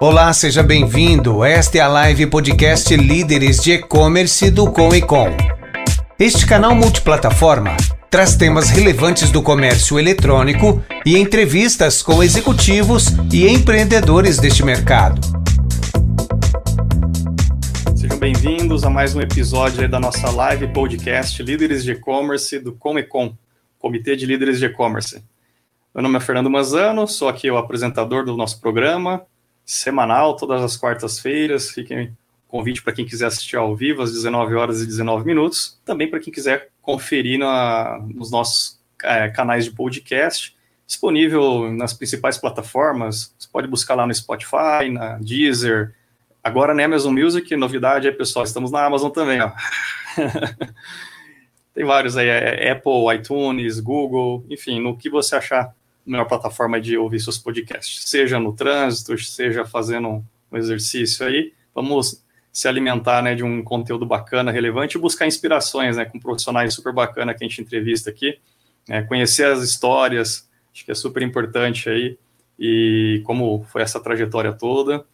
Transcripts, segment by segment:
Olá, seja bem-vindo. Esta é a live podcast Líderes de E-Commerce do Com e Com. Este canal multiplataforma traz temas relevantes do comércio eletrônico e entrevistas com executivos e empreendedores deste mercado. Sejam bem-vindos a mais um episódio da nossa live podcast Líderes de E-Commerce do Com e Com, Comitê de Líderes de E-Commerce. Meu nome é Fernando Manzano, sou aqui o apresentador do nosso programa semanal, todas as quartas-feiras. Fiquem convite para quem quiser assistir ao vivo às 19 horas e 19 minutos. Também para quem quiser conferir na, nos nossos é, canais de podcast, disponível nas principais plataformas. Você pode buscar lá no Spotify, na Deezer. Agora na Amazon Music, novidade aí, pessoal, estamos na Amazon também. Tem vários aí, é Apple, iTunes, Google, enfim, no que você achar melhor plataforma de ouvir seus podcasts, seja no trânsito, seja fazendo um exercício aí. Vamos se alimentar né, de um conteúdo bacana, relevante e buscar inspirações né, com profissionais super bacana que a gente entrevista aqui. Né, conhecer as histórias, acho que é super importante aí, e como foi essa trajetória toda.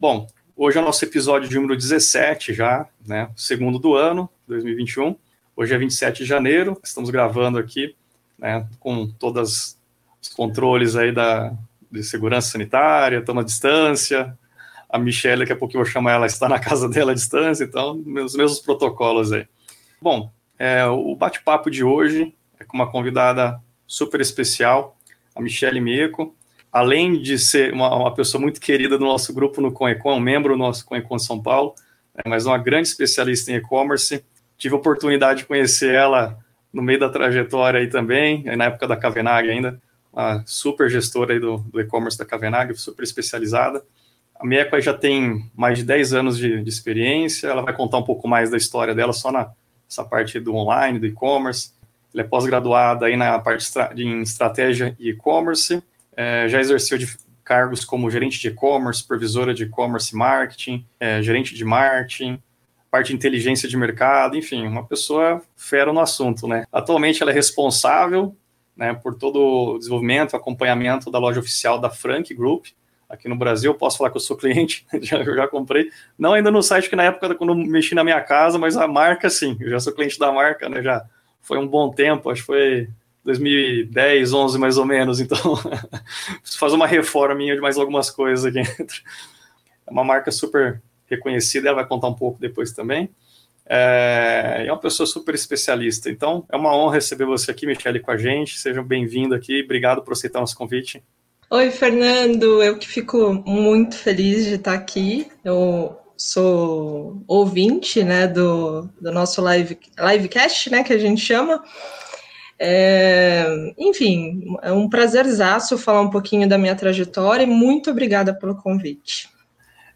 Bom, hoje é o nosso episódio de número 17 já, né, segundo do ano, 2021. Hoje é 27 de janeiro, estamos gravando aqui né, com todas os controles aí da, de segurança sanitária, toma distância. A Michelle, daqui a pouco eu vou chamar ela, está na casa dela à distância, então, os mesmos protocolos aí. Bom, é, o bate-papo de hoje é com uma convidada super especial, a Michelle Mieco. Além de ser uma, uma pessoa muito querida do nosso grupo no Conecon, um membro do nosso Conecon São Paulo, é, mas uma grande especialista em e-commerce. Tive a oportunidade de conhecer ela no meio da trajetória aí também, na época da Cavenag ainda, uma super gestora aí do, do e-commerce da Cavenag, super especializada. A Mieco já tem mais de 10 anos de, de, experiência, ela vai contar um pouco mais da história dela só nessa parte do online, do e-commerce. Ela é pós-graduada aí na parte em estratégia e e-commerce, é, já exerceu de cargos como gerente de e-commerce, supervisora de e-commerce marketing, é, gerente de marketing, parte de inteligência de mercado, enfim, uma pessoa fera no assunto, né? Atualmente ela é responsável né, por todo o desenvolvimento, acompanhamento da loja oficial da Frank Group, aqui no Brasil. Posso falar que eu sou cliente, já, já comprei. Não ainda no site, que na época, quando mexi na minha casa, mas a marca, sim, eu já sou cliente da marca, né, já foi um bom tempo, acho que foi 2010, 11 mais ou menos, então preciso fazer uma reforma de mais algumas coisas aqui dentro. É uma marca super reconhecida, ela vai contar um pouco depois também. É, é uma pessoa super especialista. Então, é uma honra receber você aqui, Michele, com a gente. Seja bem-vindo aqui. Obrigado por aceitar nosso convite. Oi, Fernando. Eu que fico muito feliz de estar aqui. Eu sou ouvinte né, do, do nosso live, livecast, né, que a gente chama. É, enfim, é um prazerzaço falar um pouquinho da minha trajetória e muito obrigada pelo convite.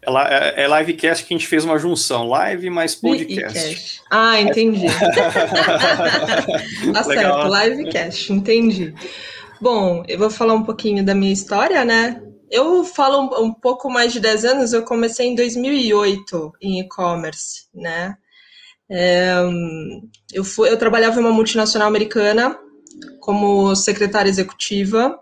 É, é livecast que a gente fez uma junção, live mais podcast. Ah, entendi. tá certo, livecast, entendi. Bom, eu vou falar um pouquinho da minha história, né? Eu falo um, um pouco mais de 10 anos, eu comecei em 2008 em e-commerce, né? É, eu, fui, eu trabalhava em uma multinacional americana como secretária executiva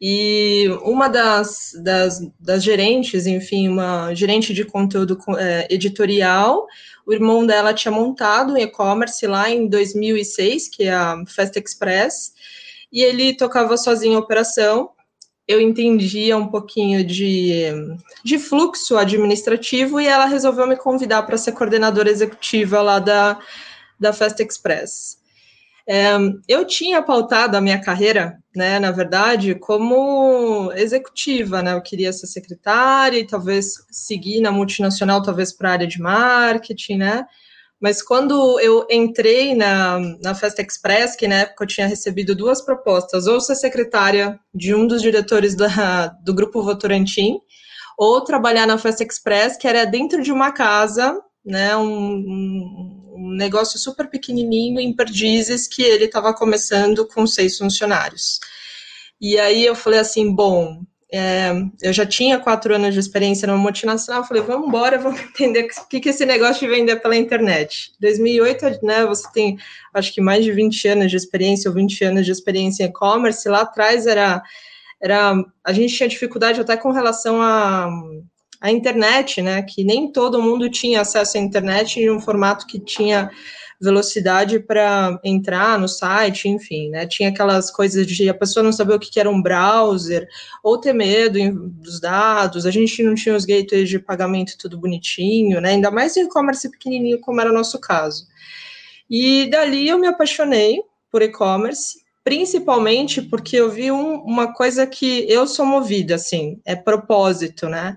e uma das, das, das, gerentes, enfim, uma gerente de conteúdo é, editorial, o irmão dela tinha montado um e-commerce lá em 2006, que é a Fast Express, e ele tocava sozinho a operação. Eu entendia um pouquinho de, de fluxo administrativo e ela resolveu me convidar para ser coordenadora executiva lá da, da Fast Express. Eu tinha pautado a minha carreira, né, na verdade, como executiva, né? Eu queria ser secretária e talvez seguir na multinacional, talvez para a área de marketing, né? Mas quando eu entrei na, na Festa Express, que na época eu tinha recebido duas propostas, ou ser secretária de um dos diretores da, do Grupo Votorantim, ou trabalhar na Festa Express, que era dentro de uma casa, né, um um negócio super pequenininho em Perdizes que ele estava começando com seis funcionários. E aí eu falei assim, bom, é, eu já tinha quatro anos de experiência numa multinacional, falei, vamos embora, vamos entender o que, que esse negócio de vender pela internet. 2008, né, você tem, acho que mais de 20 anos de experiência, ou 20 anos de experiência em e-commerce, lá atrás era, era, a gente tinha dificuldade até com relação a a internet, né? Que nem todo mundo tinha acesso à internet em um formato que tinha velocidade para entrar no site, enfim, né? Tinha aquelas coisas de a pessoa não saber o que era um browser, ou ter medo dos dados, a gente não tinha os gateways de pagamento tudo bonitinho, né? Ainda mais em e-commerce pequenininho, como era o nosso caso. E dali eu me apaixonei por e-commerce, principalmente porque eu vi um, uma coisa que eu sou movida, assim, é propósito, né?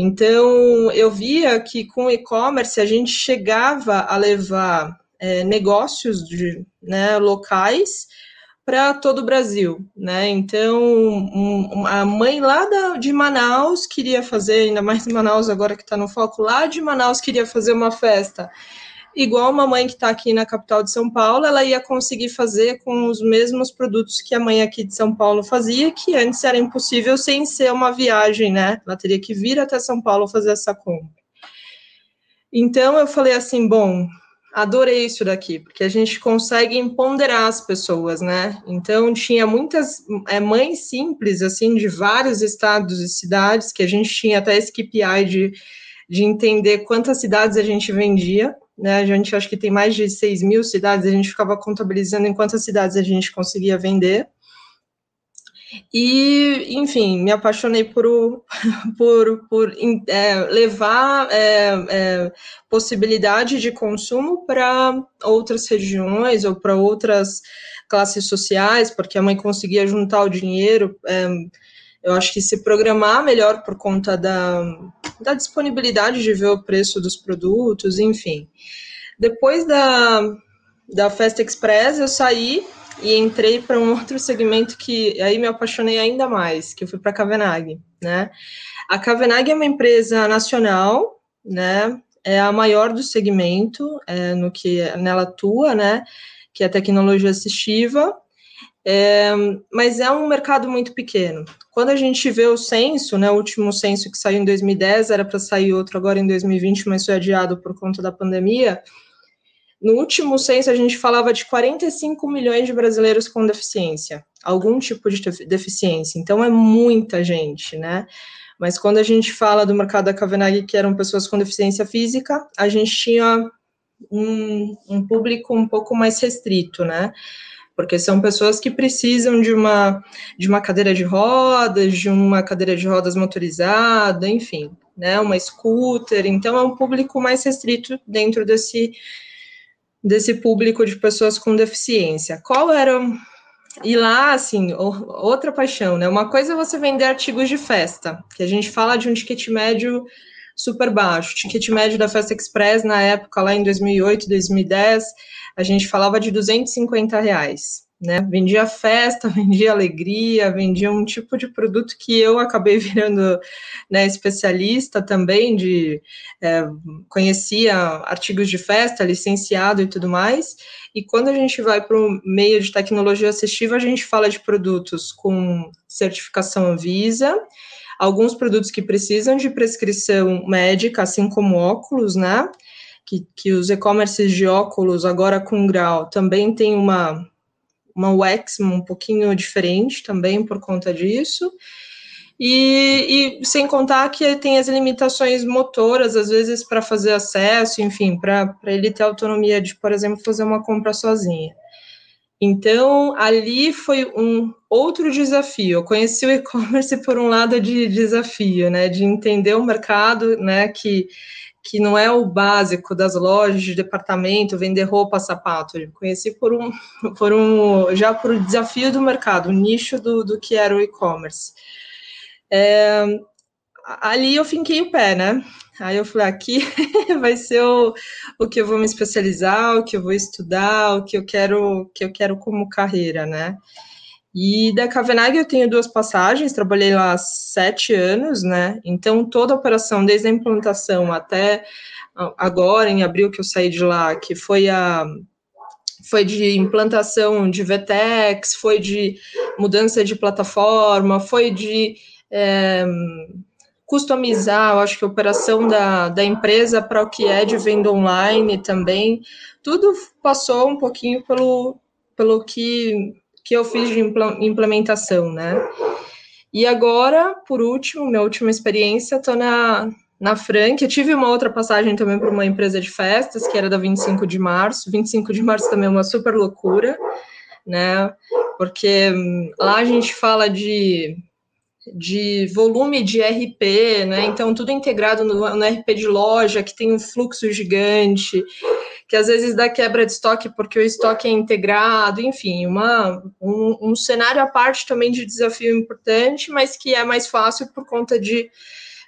Então, eu via que com e-commerce a gente chegava a levar é, negócios de, né, locais para todo o Brasil, né? Então, um, a mãe lá da, de Manaus queria fazer, ainda mais em Manaus agora que está no foco, lá de Manaus queria fazer uma festa igual uma mãe que está aqui na capital de São Paulo, ela ia conseguir fazer com os mesmos produtos que a mãe aqui de São Paulo fazia, que antes era impossível sem ser uma viagem, né? Ela teria que vir até São Paulo fazer essa compra. Então eu falei assim, bom, adorei isso daqui, porque a gente consegue empoderar as pessoas, né? Então tinha muitas é, mães simples, assim, de vários estados e cidades, que a gente tinha até esse KPI de, de entender quantas cidades a gente vendia, né? A gente acho que tem mais de 6 mil cidades, a gente ficava contabilizando em quantas cidades a gente conseguia vender. E, enfim, me apaixonei por, por, por é, levar é, é, possibilidade de consumo para outras regiões ou para outras classes sociais, porque a mãe conseguia juntar o dinheiro. Eu acho que se programar melhor por conta da, da disponibilidade de ver o preço dos produtos, enfim. Depois da, da Festa Express, eu saí e entrei para um outro segmento que aí me apaixonei ainda mais, que eu fui para a Cavenag, né? A Cavenag é uma empresa nacional, né? É a maior do segmento, é, no que nela atua, né? Que é tecnologia assistiva, é, mas é um mercado muito pequeno. Quando a gente vê o censo, né, o último censo que saiu em 2010, era para sair outro agora em 2020, mas foi adiado por conta da pandemia, no último censo, a gente falava de 45 milhões de brasileiros com deficiência, algum tipo de deficiência. Então, é muita gente, né? Mas quando a gente fala do mercado da Kavenag, que eram pessoas com deficiência física, a gente tinha um, um público um pouco mais restrito, né? Porque são pessoas que precisam de uma, de uma cadeira de rodas, de uma cadeira de rodas motorizada, enfim, né? Uma scooter. Então, é um público mais restrito dentro desse desse público de pessoas com deficiência. Qual era e lá, assim, outra paixão, né? Uma coisa é você vender artigos de festa, que a gente fala de um ticket médio super baixo. O ticket médio da Festa Express, na época, lá em 2008, 2010, a gente falava de 250 reais né? Vendia festa, vendia alegria, vendia um tipo de produto que eu acabei virando né, especialista também de é, conhecia artigos de festa, licenciado e tudo mais. E quando a gente vai para o meio de tecnologia assistiva, a gente fala de produtos com certificação Anvisa, alguns produtos que precisam de prescrição médica, assim como óculos, né? Que, que os e-commerces de óculos, agora com grau, também tem uma uma UX um pouquinho diferente também por conta disso. E, e, sem contar que tem as limitações motoras, às vezes, para fazer acesso, enfim, para ele ter autonomia de, por exemplo, fazer uma compra sozinha. Então, ali foi um outro desafio. Eu conheci o e-commerce por um lado de desafio, né, de entender o mercado, né, que que não é o básico das lojas de departamento, vender roupa, sapato. Eu conheci por um, por um, já por um desafio do mercado, o um nicho do, do que era o e-commerce. É, ali eu finquei o pé, né? Aí eu falei, aqui vai ser o, o que eu vou me especializar, o que eu vou estudar, o que eu quero, que eu quero como carreira, né? E da Kavenag eu tenho duas passagens, trabalhei lá sete anos, né? Então toda a operação, desde a implantação até agora, em abril que eu saí de lá, que foi a foi de implantação de VTEX, foi de mudança de plataforma, foi de é, customizar, eu acho que a operação da, da empresa para o que é de venda online também, tudo passou um pouquinho pelo, pelo que que eu fiz de implementação, né? E agora, por último, minha última experiência, estou na, na Frank. Eu tive uma outra passagem também para uma empresa de festas, que era da 25 de março. 25 de março também é uma super loucura, né? Porque hum, lá a gente fala de de volume de RP, né? Então, tudo integrado no, no, RP de loja, que tem um fluxo gigante, que às vezes dá quebra de estoque porque o estoque é integrado, enfim, uma, um, um cenário à parte também de desafio importante, mas que é mais fácil por conta de,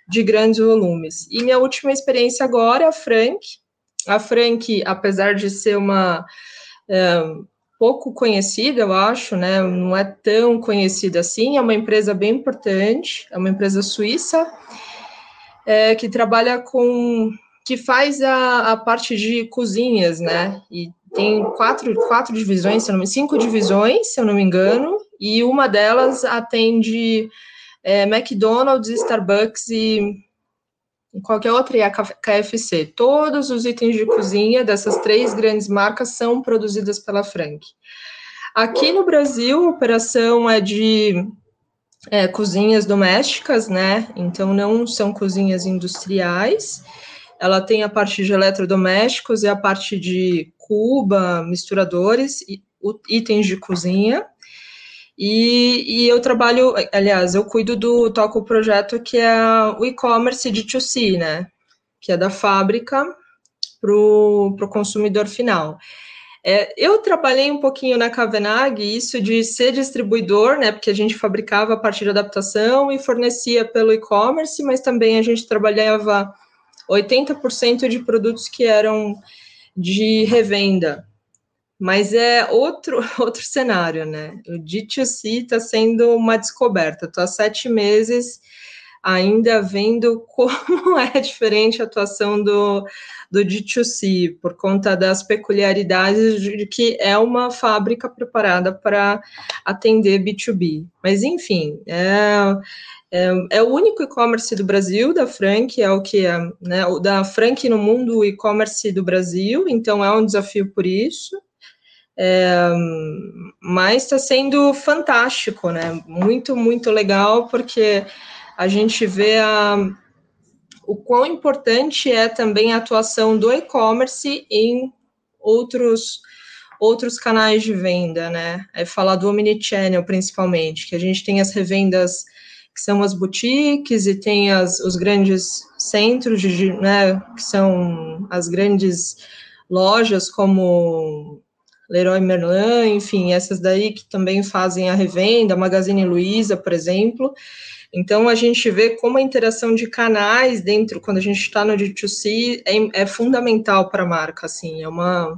de grandes volumes. E minha última experiência agora é a Frank. A Frank, apesar de ser uma. É, pouco conhecida, eu acho, né? Não é tão conhecida assim. É uma empresa bem importante, é uma empresa suíça é, que trabalha com, que faz a, a, parte de cozinhas, né? E tem quatro, quatro divisões, se não me, cinco divisões, se eu não me engano, e uma delas atende é, McDonald's, Starbucks e qualquer outra e a KFC. Todos os itens de cozinha dessas três grandes marcas são produzidas pela Frank. Aqui no Brasil, a operação é de é, cozinhas domésticas, né? Então não são cozinhas industriais. Ela tem a parte de eletrodomésticos e a parte de cuba, misturadores e itens de cozinha. E, e, eu trabalho, aliás, eu cuido do, toco o projeto que é o e-commerce de 2C, né? Que é da fábrica para o consumidor final. É, eu trabalhei um pouquinho na Kavenag, isso de ser distribuidor, né? Porque a gente fabricava a partir de adaptação e fornecia pelo e-commerce, mas também a gente trabalhava 80% de produtos que eram de revenda. Mas é outro, outro cenário, né? O D2C está sendo uma descoberta. Estou há sete meses ainda vendo como é diferente a atuação do, do D2C, por conta das peculiaridades de que é uma fábrica preparada para atender B2B. Mas, enfim, é, é, é o único e-commerce do Brasil, da Frank, é o que é, né, da Frank no mundo e-commerce do Brasil, então é um desafio por isso. É, mas está sendo fantástico, né? Muito, muito legal, porque a gente vê a, o quão importante é também a atuação do e-commerce em outros outros canais de venda, né? É falar do omnichannel principalmente, que a gente tem as revendas que são as boutiques e tem as, os grandes centros de, né, que são as grandes lojas como Leroy Merlin, enfim, essas daí que também fazem a revenda, Magazine Luiza, por exemplo. Então, a gente vê como a interação de canais dentro, quando a gente está no D2C, é, é fundamental para a marca, assim, é uma...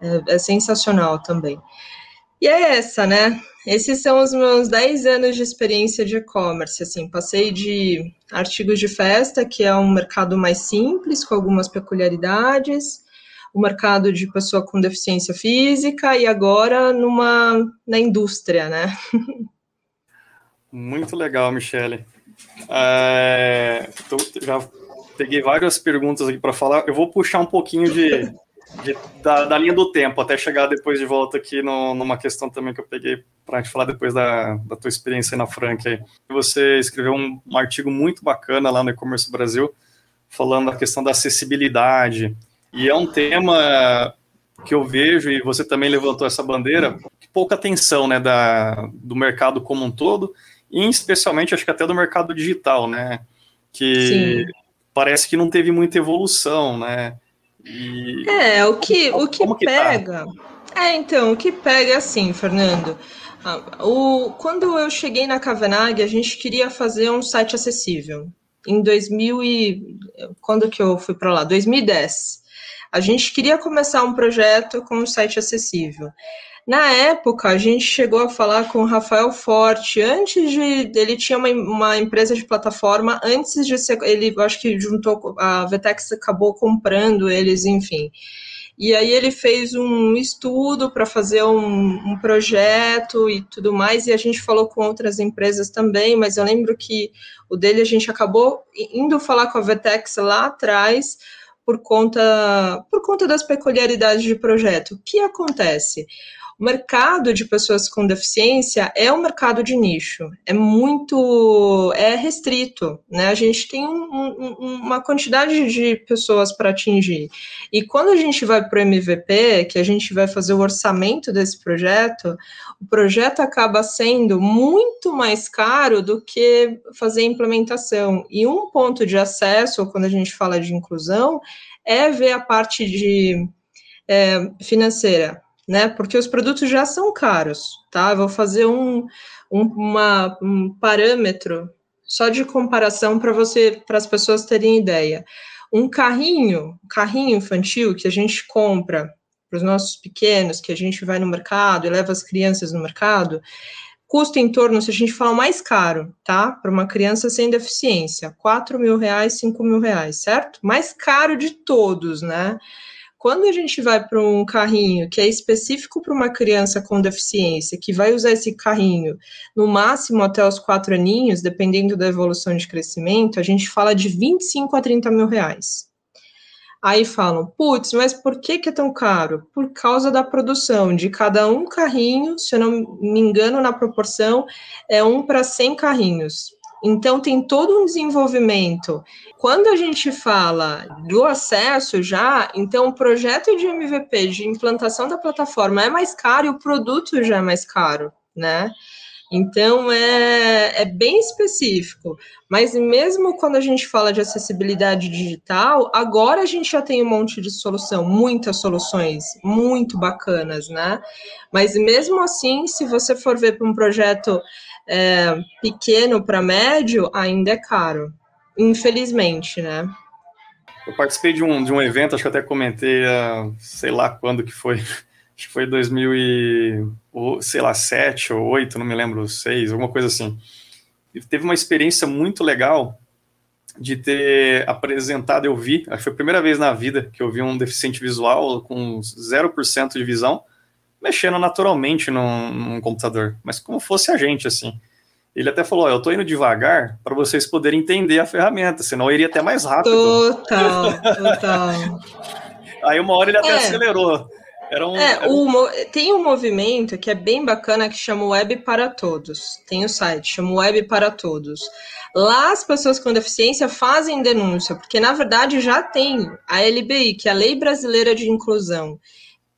É, é sensacional também. E é essa, né? Esses são os meus 10 anos de experiência de e-commerce, assim, passei de artigos de festa, que é um mercado mais simples, com algumas peculiaridades, o mercado de pessoa com deficiência física e agora numa na indústria, né? Muito legal, Michele. É, tô, já peguei várias perguntas aqui para falar. Eu vou puxar um pouquinho de, de da, da, linha do tempo até chegar depois de volta aqui no, numa questão também que eu peguei para a gente falar depois da, da tua experiência na Frank. Você escreveu um, um artigo muito bacana lá no E-Commerce Brasil falando da questão da acessibilidade e é um tema que eu vejo, e você também levantou essa bandeira, pouca atenção né, da, do mercado como um todo, e especialmente acho que até do mercado digital, né? Que Sim. parece que não teve muita evolução, né? E... É, o que, o que, que tá? pega. Tá? É, então, o que pega é assim, Fernando. Ah, o, quando eu cheguei na Kavanagh, a gente queria fazer um site acessível. Em 2000 e quando que eu fui para lá? 2010. A gente queria começar um projeto com um site acessível. Na época, a gente chegou a falar com o Rafael Forte, antes de. Ele tinha uma, uma empresa de plataforma, antes de ser. Ele, acho que juntou. A Vetex acabou comprando eles, enfim. E aí ele fez um estudo para fazer um, um, projeto e tudo mais, e a gente falou com outras empresas também, mas eu lembro que o dele a gente acabou indo falar com a Vetex lá atrás, por conta, por conta das peculiaridades de projeto. O que acontece? O mercado de pessoas com deficiência é um mercado de nicho, é muito, é restrito, né? A gente tem um, um, uma quantidade de pessoas para atingir. E quando a gente vai para o MVP, que a gente vai fazer o orçamento desse projeto, o projeto acaba sendo muito mais caro do que fazer a implementação. E um ponto de acesso, quando a gente fala de inclusão, é ver a parte de é, financeira né? Porque os produtos já são caros, tá? vou fazer um, um, uma, um parâmetro só de comparação para você, para as pessoas terem ideia. Um carrinho, carrinho infantil que a gente compra para os nossos pequenos, que a gente vai no mercado e leva as crianças no mercado, custa em torno, se a gente falar mais caro, tá? Para uma criança sem deficiência, 4 mil reais, 5 mil reais, certo? Mais caro de todos, né? Quando a gente vai para um carrinho que é específico para uma criança com deficiência, que vai usar esse carrinho no máximo até os quatro aninhos, dependendo da evolução de crescimento, a gente fala de 25 a 30 mil reais. Aí falam, putz, mas por que, que é tão caro? Por causa da produção de cada um carrinho, se eu não me engano, na proporção, é um para 100 carrinhos. Então, tem todo um desenvolvimento. Quando a gente fala do acesso já, então o projeto de MVP, de implantação da plataforma é mais caro e o produto já é mais caro, né? Então é, é bem específico. Mas mesmo quando a gente fala de acessibilidade digital, agora a gente já tem um monte de solução, muitas soluções muito bacanas, né? Mas mesmo assim, se você for ver para um projeto é, pequeno para médio, ainda é caro. Infelizmente, né? Eu participei de um, de um evento, acho que até comentei, uh, sei lá quando que foi, acho que foi 2000 e, sei lá, 7 ou 8, não me lembro, 6, alguma coisa assim. E teve uma experiência muito legal de ter apresentado, eu vi, acho que foi a primeira vez na vida que eu vi um deficiente visual com 0% de visão, mexendo naturalmente num, num, computador, mas como fosse a gente, assim. Ele até falou: Eu tô indo devagar para vocês poderem entender a ferramenta, senão eu iria até mais rápido. Total, total. Aí uma hora ele até é. acelerou. Era um, é, era um... tem um movimento que é bem bacana que chama Web para Todos. Tem o site, chama Web para Todos. Lá as pessoas com deficiência fazem denúncia, porque na verdade já tem a LBI, que é a Lei Brasileira de Inclusão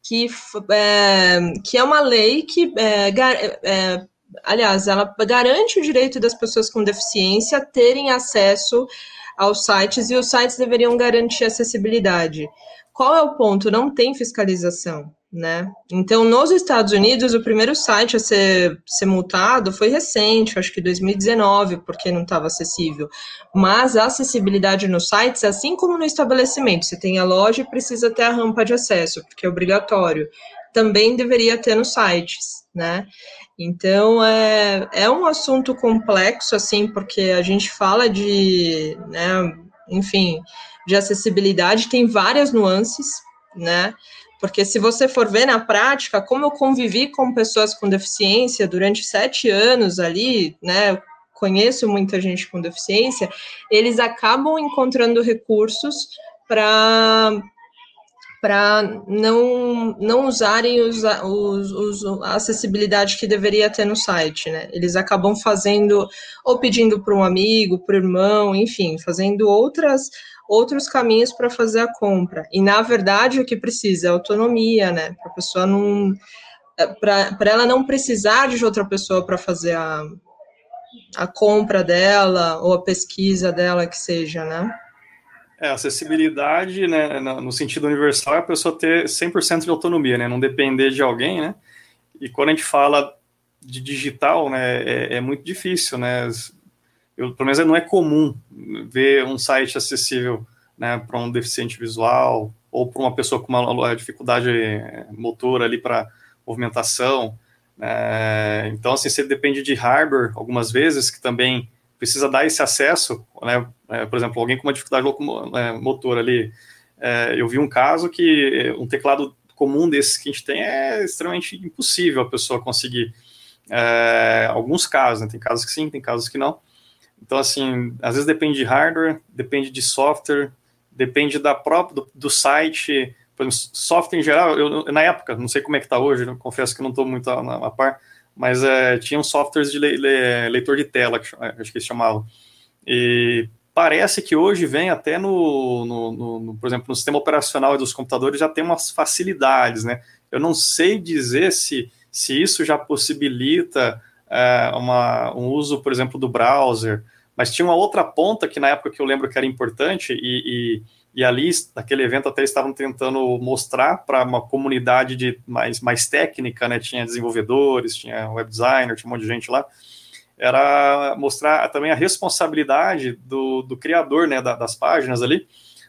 que é, que é uma lei que, é, é, aliás, ela garante o direito das pessoas com deficiência terem acesso aos sites e os sites deveriam garantir acessibilidade. Qual é o ponto? Não tem fiscalização né? Então, nos Estados Unidos, o primeiro site a ser, ser multado foi recente, acho que 2019, porque não estava acessível. Mas a acessibilidade nos sites, assim como no estabelecimento, você tem a loja e precisa ter a rampa de acesso, porque é obrigatório, também deveria ter nos sites, né? Então, é, é um assunto complexo, assim, porque a gente fala de, né, enfim, de acessibilidade, tem várias nuances, né? Porque se você for ver na prática, como eu convivi com pessoas com deficiência durante sete anos ali, né? Conheço muita gente com deficiência, eles acabam encontrando recursos para para não, não usarem os, os, os, a acessibilidade que deveria ter no site, né? Eles acabam fazendo, ou pedindo para um amigo, para o irmão, enfim, fazendo outras outros caminhos para fazer a compra. E na verdade o que precisa é autonomia, né? Para a pessoa não é, para ela não precisar de outra pessoa para fazer a, a compra dela ou a pesquisa dela que seja, né? É, acessibilidade, né, no sentido universal, é a pessoa ter 100% de autonomia, né, não depender de alguém, né, e quando a gente fala de digital, né, é, é muito difícil, né, eu, pelo menos não é comum ver um site acessível né, para um deficiente visual ou para uma pessoa com uma dificuldade eh, motora ali para movimentação. É, então, assim, você depende de hardware algumas vezes, que também precisa dar esse acesso, né? É, por exemplo, alguém com uma dificuldade motora ali. É, eu vi um caso que um teclado comum desses que a gente tem é extremamente impossível a pessoa conseguir. É, alguns casos, né? tem casos que sim, tem casos que não. Então, assim, às vezes depende de hardware, depende de software, depende da própria, do, do site, por exemplo, software em geral, eu, na época, não sei como é que está hoje, confesso que não estou muito na, par, mas é, tinham softwares de le, le, leitor de tela, que, acho que eles chamavam. E parece que hoje vem até no, no, no, no, por exemplo, no sistema operacional dos computadores já tem umas facilidades, né? Eu não sei dizer se, se isso já possibilita é, uma, um uso, por exemplo, do browser, mas tinha uma outra ponta que na época que eu lembro que era importante e, e e ali, naquele evento, até estavam tentando mostrar para uma comunidade de mais, mais técnica, né? Tinha desenvolvedores, tinha web designer, tinha um monte de gente lá. Era mostrar também a responsabilidade do, do criador né, das páginas ali,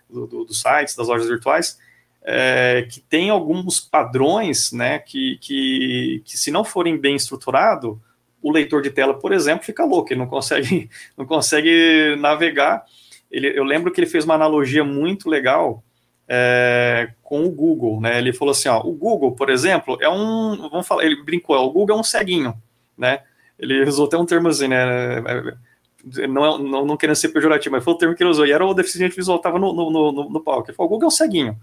do, do, dos sites, das lojas virtuais, é, que tem alguns padrões né, que, que, que, se não forem bem estruturados, o leitor de tela, por exemplo, fica louco, ele não consegue, não consegue navegar ele, eu lembro que ele fez uma analogia muito legal é, com o Google, né? Ele falou assim, ó, o Google, por exemplo, é um, vamos falar, ele brincou, o Google é um ceguinho, né? Ele usou até um termo assim, né? Não, é, não, não querendo ser pejorativo, mas foi o termo que ele usou, e era o deficiente visual, estava no, no, no, no palco. Ele falou, o Google é um ceguinho.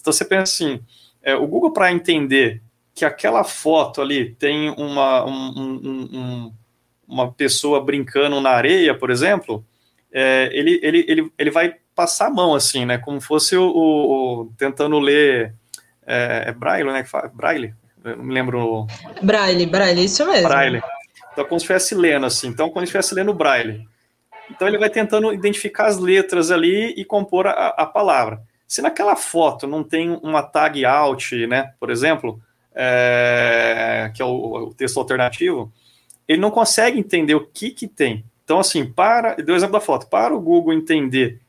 Então você pensa assim, é, o Google para entender que aquela foto ali tem uma, um, um, um, uma pessoa brincando na areia, por exemplo, é, ele, ele, ele, ele vai passar a mão, assim, né? Como fosse o, o, o tentando ler. É, é, Braille, né? Que fala, Braille? Eu não me lembro. Braille, Braille, isso mesmo. Braille. Então, como se estivesse lendo, assim. Então, quando estivesse lendo Braille. Então, ele vai tentando identificar as letras ali e compor a, a palavra. Se naquela foto não tem uma tag out, né? Por exemplo, é, que é o, o texto alternativo, ele não consegue entender o que que tem. Então, assim, para. Deu exemplo da foto. Para o Google entender,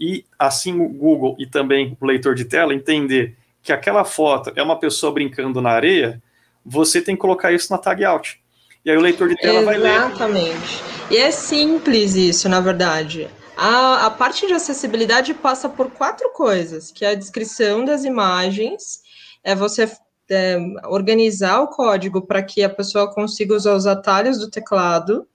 e assim o Google e também o leitor de tela entender que aquela foto é uma pessoa brincando na areia, você tem que colocar isso na tag out. E aí o leitor de tela Exatamente. vai ler. Exatamente. E é simples isso, na verdade. A, a parte de acessibilidade passa por quatro coisas, que é a descrição das imagens, é você é, organizar o código para que a pessoa consiga usar os atalhos do teclado,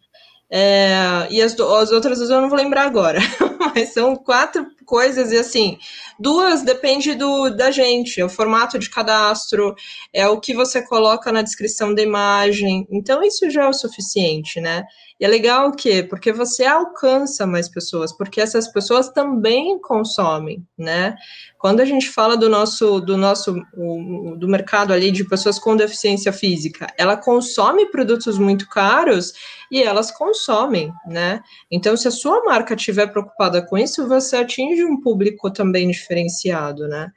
é, e as, as, outras eu não vou lembrar agora, mas são quatro coisas, e assim, duas depende do, da gente, é o formato de cadastro, é o que você coloca na descrição da imagem, então isso já é o suficiente, né? E é legal o quê? Porque você alcança mais pessoas, porque essas pessoas também consomem, né? Quando a gente fala do nosso, do nosso, do mercado ali de pessoas com deficiência física, ela consome produtos muito caros e elas consomem, né? Então, se a sua marca estiver preocupada com isso, você atinge um público também diferenciado, né?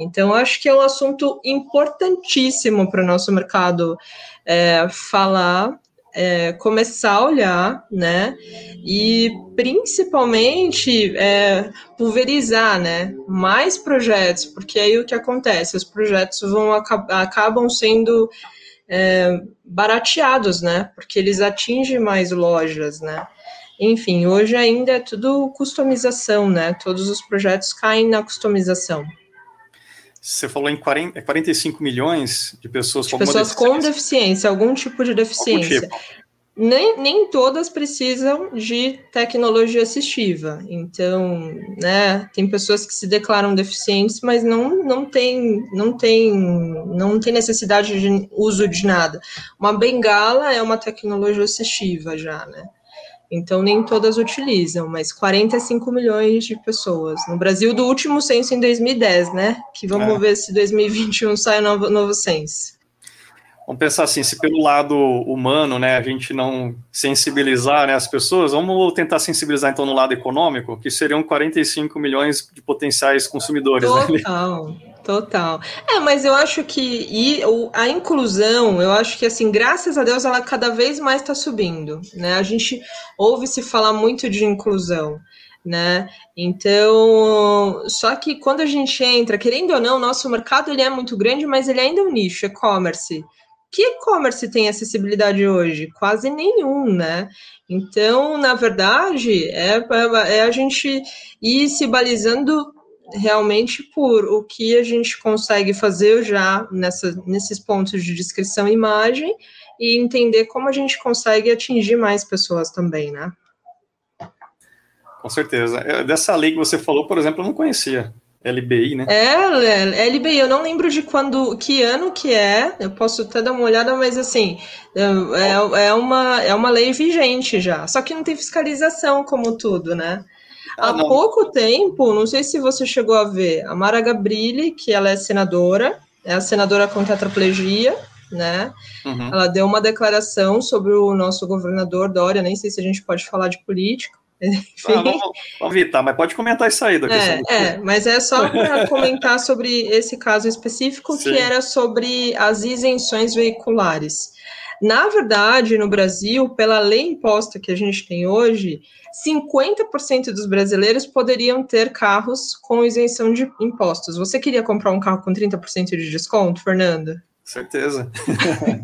Então, acho que é um assunto importantíssimo para o nosso mercado é, falar é, começar a olhar, né? E principalmente é, pulverizar, né? Mais projetos, porque aí o que acontece? Os projetos vão acabam sendo é, barateados, né? Porque eles atingem mais lojas, né? Enfim, hoje ainda é tudo customização, né? Todos os projetos caem na customização. Você falou em 40, 45 milhões de pessoas com de pessoas deficiência. com deficiência, algum tipo de deficiência. Tipo? Nem, nem todas precisam de tecnologia assistiva. Então, né, tem pessoas que se declaram deficientes, mas não, não, tem, não, tem, não tem necessidade de uso de nada. Uma bengala é uma tecnologia assistiva já, né? Então, nem todas utilizam, mas 45 milhões de pessoas. No Brasil, do último censo em 2010, né? Que vamos é. ver se 2021 sai novo, novo censo. Vamos pensar assim, se pelo lado humano, né, a gente não sensibilizar né, as pessoas, vamos tentar sensibilizar então no lado econômico, que seriam 45 milhões de potenciais consumidores. Total. Né? Total. É, mas eu acho que e, a inclusão, eu acho que assim, graças a Deus, ela cada vez mais está subindo, né? A gente ouve se falar muito de inclusão, né? Então, só que quando a gente entra, querendo ou não, nosso mercado ele é muito grande, mas ele ainda é um nicho, e-commerce. Que e-commerce tem acessibilidade hoje? Quase nenhum, né? Então, na verdade, é, é, é a gente ir se balizando realmente por o que a gente consegue fazer já nessa, nesses pontos de descrição e imagem e entender como a gente consegue atingir mais pessoas também, né? Com certeza. É, dessa lei que você falou, por exemplo, eu não conhecia. LBI, né? É, LBI, eu não lembro de quando, que ano que é, eu posso até dar uma olhada, mas assim, é, é, é uma, é uma lei vigente já, só que não tem fiscalização como tudo, né? Ah, Há não. pouco tempo, não sei se você chegou a ver, a Mara Gabrilli, que ela é senadora, é a senadora com tetraplegia, né? Uhum. Ela deu uma declaração sobre o nosso governador Dória, nem sei se a gente pode falar de política, enfim. Ah, vamos, vamos evitar, mas pode comentar isso aí da é, é, mas é só para comentar sobre esse caso específico, Sim. que era sobre as isenções veiculares. Na verdade, no Brasil, pela lei imposta que a gente tem hoje, 50% dos brasileiros poderiam ter carros com isenção de impostos. Você queria comprar um carro com 30% de desconto, Fernanda? Certeza.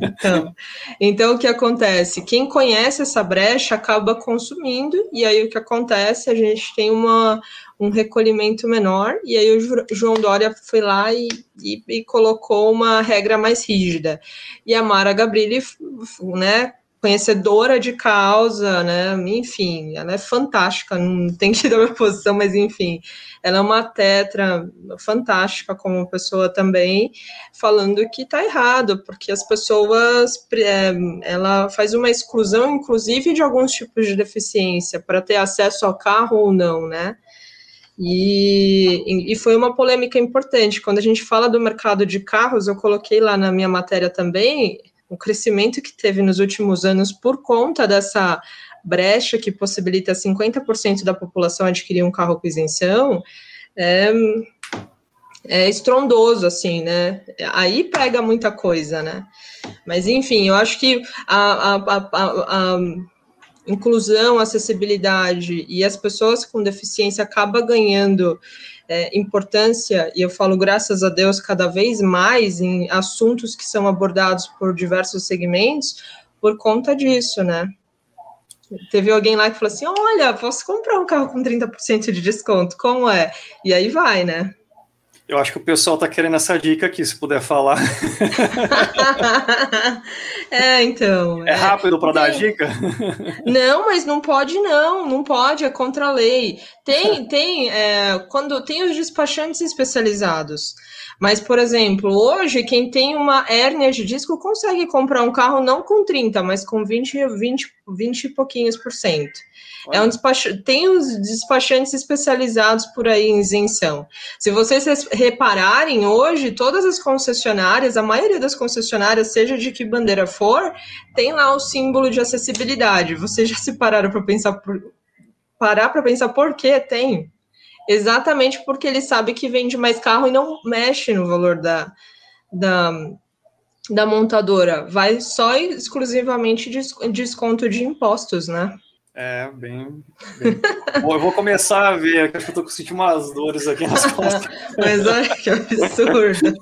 então, então, o que acontece? Quem conhece essa brecha acaba consumindo, e aí o que acontece? A gente tem uma, um recolhimento menor, e aí o João Dória foi lá e, e, e colocou uma regra mais rígida. E a Mara Gabrilli, né, conhecedora de causa, né? Enfim, ela é fantástica, não tem que dar minha posição, mas enfim, ela é uma tetra fantástica como pessoa também, falando que está errado, porque as pessoas, é, ela faz uma exclusão, inclusive, de alguns tipos de deficiência, para ter acesso ao carro ou não, né? E, e, foi uma polêmica importante. Quando a gente fala do mercado de carros, eu coloquei lá na minha matéria também, o crescimento que teve nos últimos anos por conta dessa brecha que possibilita 50% da população adquirir um carro com isenção, é, é estrondoso, assim, né? Aí pega muita coisa, né? Mas, enfim, eu acho que a, a, a, a inclusão, acessibilidade e as pessoas com deficiência acaba ganhando é, importância, e eu falo graças a Deus cada vez mais em assuntos que são abordados por diversos segmentos por conta disso, né? Teve alguém lá que falou assim: olha, posso comprar um carro com 30% de desconto, como é? E aí vai, né? Eu acho que o pessoal está querendo essa dica aqui, se puder falar. é, então. É, é rápido para dar a dica? Não, mas não pode, não, não pode, é contra a lei. Tem, tem, é, quando tem os despachantes especializados. Mas, por exemplo, hoje, quem tem uma hérnia de disco consegue comprar um carro não com 30, mas com 20, 20, 20 e pouquinhos por cento. É um. Tem os despachantes especializados por aí em isenção. Se vocês repararem, hoje, todas as concessionárias, a maioria das concessionárias, seja de que bandeira for, tem lá o símbolo de acessibilidade. Vocês já se pararam para pensar por... parar para pensar por que tem? Exatamente porque ele sabe que vende mais carro e não mexe no valor da, da, da montadora. Vai só exclusivamente desconto de impostos, né? É, bem. bem... Bom, eu vou começar a ver, que acho que eu tô sentindo umas dores aqui nas costas. Mas olha que absurdo.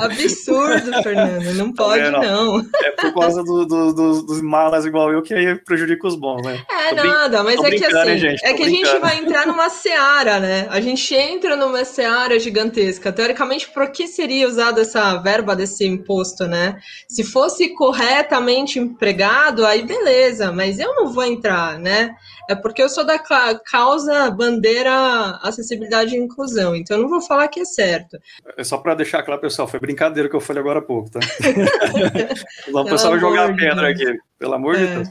Absurdo, Fernando. Não pode, é, não. não. É por causa do, do, do, dos malas igual eu que aí prejudica os bons, né? É, tô nada, mas é que assim, hein, gente? é que a gente vai entrar numa seara, né? A gente entra numa seara gigantesca. Teoricamente, por que seria usada essa verba desse imposto, né? Se fosse corretamente empregado, aí beleza, mas eu não vou entrar né? É porque eu sou da causa bandeira acessibilidade e inclusão, então eu não vou falar que é certo. É só para deixar claro, pessoal, foi brincadeira que eu falei agora há pouco, tá? o pessoal jogar pedra aqui, pelo amor é. de Deus.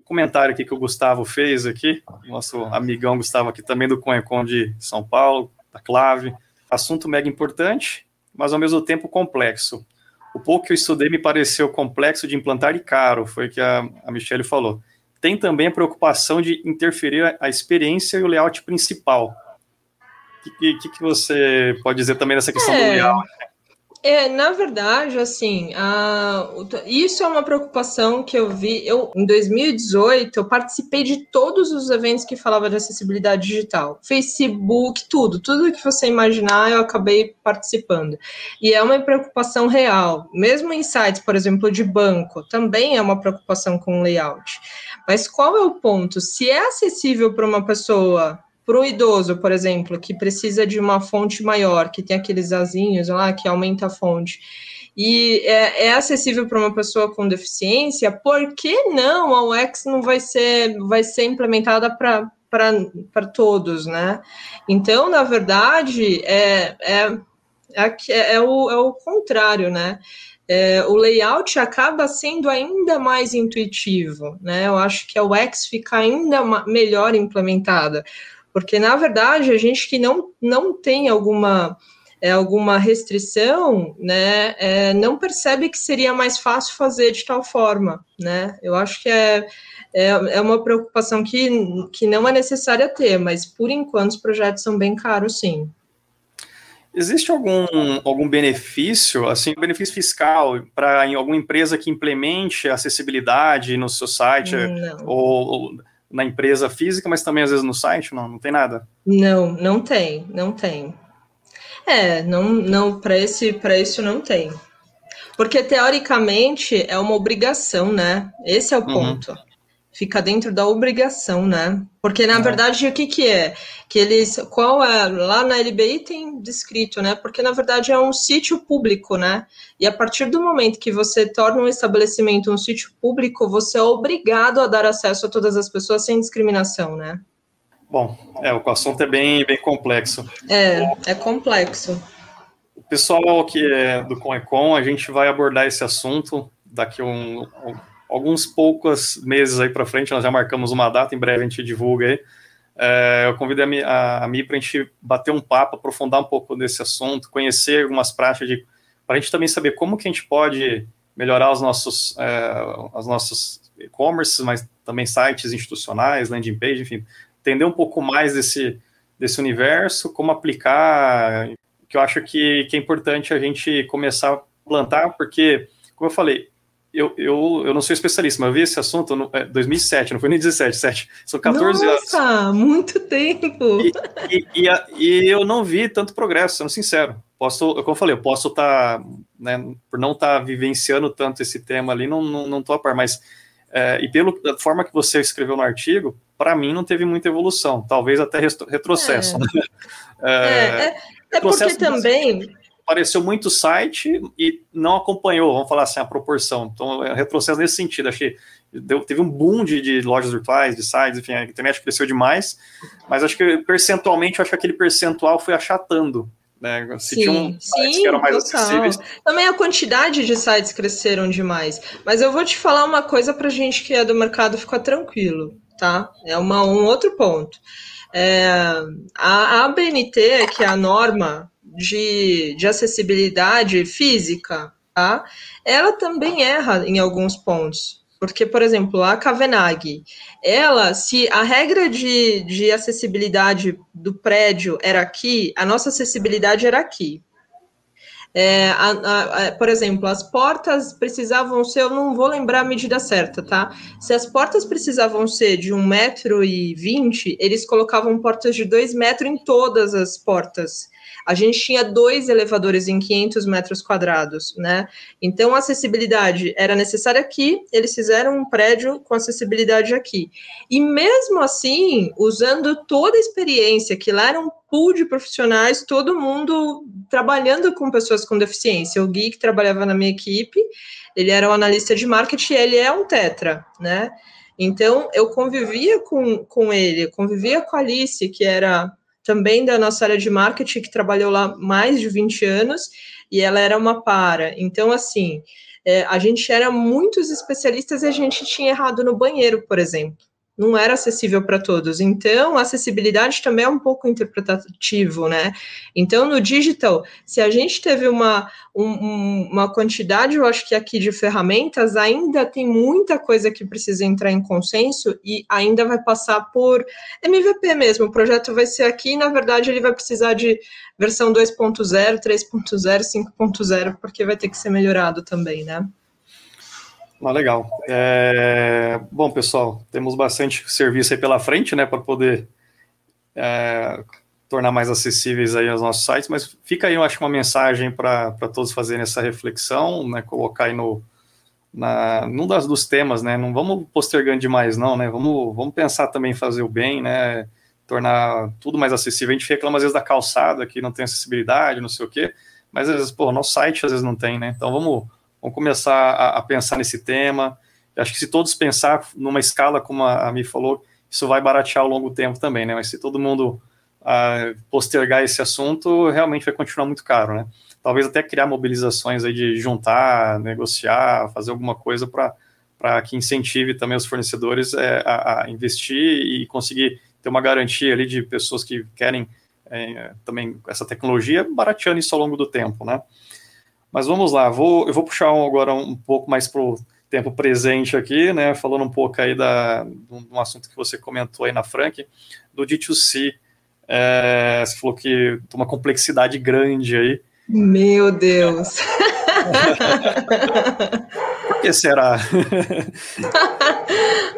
Um comentário aqui que o Gustavo fez aqui, nosso amigão Gustavo aqui também do Conecon de São Paulo, da Clave. Assunto mega importante, mas ao mesmo tempo complexo. O pouco que eu estudei me pareceu complexo de implantar e caro, foi o que a, a Michelle falou tem também a preocupação de interferir a experiência e o layout principal. O que, que, que, você pode dizer também nessa questão é, do layout? É, na verdade, assim, a, isso é uma preocupação que eu vi. Eu, em 2018, eu participei de todos os eventos que falavam de acessibilidade digital. Facebook, tudo, tudo que você imaginar, eu acabei participando. E é uma preocupação real. Mesmo em sites, por exemplo, de banco, também é uma preocupação com layout. Mas qual é o ponto? Se é acessível para uma pessoa para um idoso, por exemplo, que precisa de uma fonte maior, que tem aqueles azinhos lá que aumenta a fonte, e é, é acessível para uma pessoa com deficiência, por que não a UX não vai ser, vai ser implementada para para todos, né? Então, na verdade, é, é, é, é, o, é o contrário, né? É, o layout acaba sendo ainda mais intuitivo, né? Eu acho que a UX fica ainda melhor implementada, porque na verdade a gente que não, não tem alguma é, alguma restrição, né, é, não percebe que seria mais fácil fazer de tal forma, né? Eu acho que é, é, é, uma preocupação que, que não é necessária ter, mas por enquanto os projetos são bem caros, sim. Existe algum, algum benefício, assim, benefício fiscal para alguma empresa que implemente acessibilidade no seu site ou, ou, na empresa física, mas também às vezes no site? Não, não tem nada? Não, não tem, não tem. É, não, não para esse, para isso não tem. Porque teoricamente é uma obrigação, né? Esse é o uhum. ponto. Uhum. Fica dentro da obrigação, né? Porque na é. verdade o que que é? Que eles qual é lá na LBI tem descrito, né? Porque na verdade é um sítio público, né? E a partir do momento que você torna um estabelecimento um sítio público, você é obrigado a dar acesso a todas as pessoas sem discriminação, né? Bom, é, o assunto é bem, bem complexo. É, é complexo. O pessoal que é do Conecon, a gente vai abordar esse assunto daqui um, um alguns poucos meses aí para frente, nós já marcamos uma data, em breve a gente divulga aí. É, eu convido a Mi, a, a Mi para a gente bater um papo, aprofundar um pouco desse assunto, conhecer algumas práticas, para a gente também saber como que a gente pode melhorar os nossos, é, os nossos e-commerces, mas também sites institucionais, landing page, enfim, entender um pouco mais desse, desse universo, como aplicar, que eu acho que, que é importante a gente começar a plantar, porque, como eu falei, eu, eu, eu não sou especialista, mas eu vi esse assunto em é, 2007, não foi nem 17, 7, são 14 Nossa, anos. Muito tempo! E, e, e, a, e, eu não vi tanto progresso, sendo sincero. Posso, como eu falei, eu posso estar, tá, né, por não estar tá vivenciando tanto esse tema ali, não, não, não tô a par, mas, é, e pela forma que você escreveu no artigo, para mim não teve muita evolução, talvez até retrocesso. É, é, é, é porque também apareceu muito site e não acompanhou, vamos falar assim, a proporção. Então, é retrocesso nesse sentido. Achei deu, teve um boom de, de, lojas virtuais, de sites, enfim, a internet cresceu demais, mas acho que percentualmente, acho que aquele percentual foi achatando. Né? Se sim, um sim, que eram mais total. acessíveis. Também a quantidade de sites cresceram demais. Mas eu vou te falar uma coisa para gente que é do mercado ficar tranquilo, tá? É uma, um outro ponto. É, a, a ABNT, que é a norma de, de acessibilidade física, tá? Ela também erra em alguns pontos. Porque, por exemplo, a Kavenag, ela, se a regra de, de acessibilidade do prédio era aqui, a nossa acessibilidade era aqui. É, a, a, a, por exemplo, as portas precisavam ser, eu não vou lembrar a medida certa, tá? Se as portas precisavam ser de 1,20m, eles colocavam portas de 2 metros em todas as portas. A gente tinha dois elevadores em 500 metros quadrados, né? Então, a acessibilidade era necessária aqui, eles fizeram um prédio com acessibilidade aqui. E mesmo assim, usando toda a experiência, que lá era um pool de profissionais, todo mundo trabalhando com pessoas com deficiência. O Gui, que trabalhava na minha equipe, ele era um analista de marketing, ele é um tetra, né? Então, eu convivia com, com ele, convivia com a Alice, que era também da nossa área de marketing, que trabalhou lá mais de 20 anos, e ela era uma para. Então, assim, é, a gente era muitos especialistas e a gente tinha errado no banheiro, por exemplo não era acessível para todos. Então, a acessibilidade também é um pouco interpretativo, né? Então, no digital, se a gente teve uma, um, uma quantidade, eu acho que aqui de ferramentas, ainda tem muita coisa que precisa entrar em consenso e ainda vai passar por MVP mesmo. O projeto vai ser aqui, na verdade, ele vai precisar de versão 2.0, 3.0, 5.0, porque vai ter que ser melhorado também, né? Ah, legal. É, bom, pessoal, temos bastante serviço aí pela frente, né, para poder é, tornar mais acessíveis aí os nossos sites, mas fica aí, eu acho, uma mensagem para todos fazerem essa reflexão, né, colocar aí no, na, num das, dos temas, né, não vamos postergando demais, não, né, vamos, vamos pensar também em fazer o bem, né, tornar tudo mais acessível. A gente reclama às vezes da calçada, que não tem acessibilidade, não sei o quê, mas às vezes, pô, nosso site às vezes não tem, né, então vamos Vamos começar a, a pensar nesse tema. Eu acho que se todos pensar numa escala, como a, a Mi falou, isso vai baratear ao longo tempo também, né? Mas se todo mundo uh, postergar esse assunto, realmente vai continuar muito caro, né? Talvez até criar mobilizações aí de juntar, negociar, fazer alguma coisa para que incentive também os fornecedores é, a, a, investir e conseguir ter uma garantia ali de pessoas que querem é, também essa tecnologia, barateando isso ao longo do tempo, né? Mas vamos lá, vou, eu vou puxar agora um pouco mais para o tempo presente aqui, né? Falando um pouco aí da, de um assunto que você comentou aí na Frank, do D2C. É, você falou que tem uma complexidade grande aí. Meu Deus! Por que será?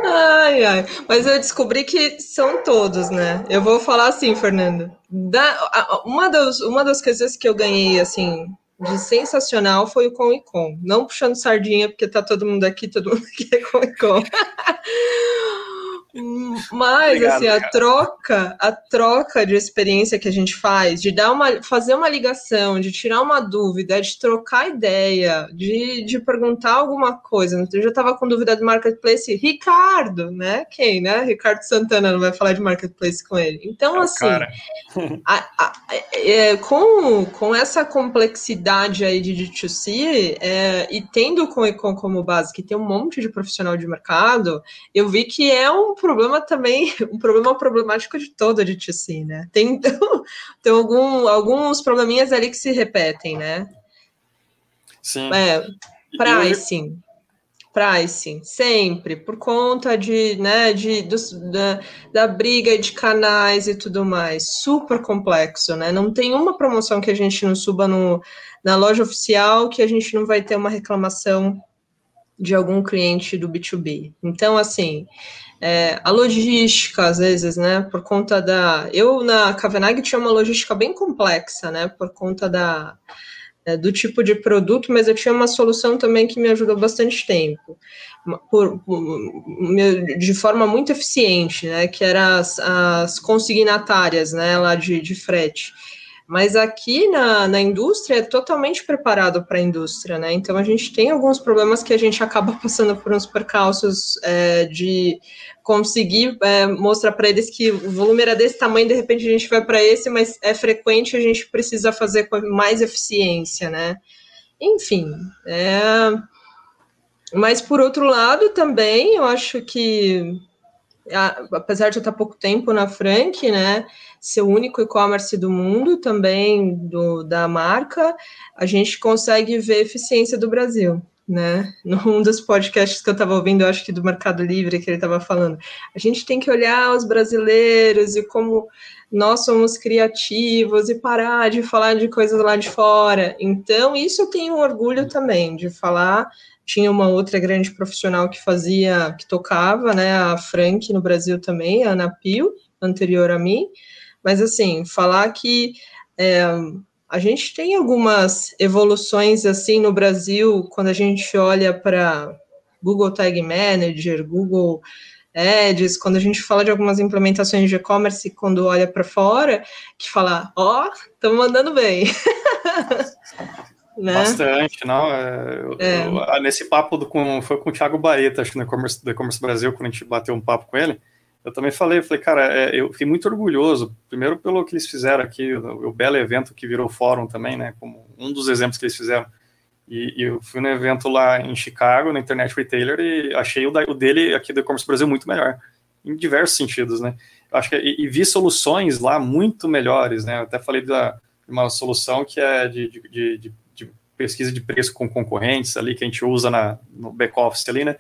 ai, ai. Mas eu descobri que são todos, né? Eu vou falar assim, Fernando. Da, uma, das, uma das coisas que eu ganhei, assim, de sensacional foi o Com e Com. Não puxando sardinha, porque tá todo mundo aqui, todo mundo aqui é Com e Com. Mas Obrigado, assim, a cara. troca, a troca de experiência que a gente faz, de dar uma, fazer uma ligação, de tirar uma dúvida, de trocar ideia, de, de perguntar alguma coisa. Eu já estava com dúvida do marketplace, Ricardo, né? Quem, né? Ricardo Santana não vai falar de marketplace com ele. Então, é assim, a, a, é, com, com essa complexidade aí de D2C, é, e tendo o Coecon como base, que tem um monte de profissional de mercado, eu vi que é um problema também, um problema problemático de todo a DTC, né? Tem, tem algum, alguns probleminhas ali que se repetem, né? Sim. É, pricing. Pricing, sempre, por conta de, né, de, do, da, da briga de canais e tudo mais. Super complexo, né? Não tem uma promoção que a gente não suba no, na loja oficial que a gente não vai ter uma reclamação de algum cliente do B2B. Então, assim, é, a logística, às vezes, né, por conta da... Eu, na Kavenag, tinha uma logística bem complexa, né, por conta da, é, do tipo de produto, mas eu tinha uma solução também que me ajudou bastante tempo, por, por, de forma muito eficiente, né, que eram as, as consignatárias, né, lá de, de frete. Mas aqui na, na indústria é totalmente preparado para a indústria, né? Então a gente tem alguns problemas que a gente acaba passando por uns percalços é, de conseguir é, mostrar para eles que o volume era desse tamanho, de repente a gente vai para esse, mas é frequente, a gente precisa fazer com mais eficiência, né? Enfim, é... mas por outro lado também, eu acho que apesar de eu estar pouco tempo na Frank, né, ser o único e-commerce do mundo também do, da marca, a gente consegue ver a eficiência do Brasil né? Num dos podcasts que eu estava ouvindo, eu acho que do Mercado Livre, que ele estava falando, a gente tem que olhar os brasileiros e como nós somos criativos e parar de falar de coisas lá de fora. Então, isso eu tenho orgulho também de falar. Tinha uma outra grande profissional que fazia, que tocava, né? A Frank no Brasil também, a Ana Pio, anterior a mim. Mas, assim, falar que. É, a gente tem algumas evoluções assim no Brasil, quando a gente olha para Google Tag Manager, Google Ads, quando a gente fala de algumas implementações de e-commerce, quando olha para fora, que fala, ó, oh, estamos mandando bem. né? Bastante, não. É, eu, é. Eu, ah, nesse papo do, com, foi com o Thiago Baeta, acho que no e-commerce, do e-commerce Brasil, quando a gente bateu um papo com ele eu também falei, falei, cara, é, eu fiquei muito orgulhoso, primeiro pelo que eles fizeram aqui, o, o, belo evento que virou fórum também, né, como um dos exemplos que eles fizeram. E, e eu fui no evento lá em Chicago, na Internet Retailer, e achei o, da, o dele aqui do E-Commerce Brasil muito melhor, em diversos sentidos, né. Eu acho que, e, e, vi soluções lá muito melhores, né, eu até falei da uma solução que é de, de, de, de pesquisa de preço com concorrentes ali, que a gente usa na, no back-office ali, né,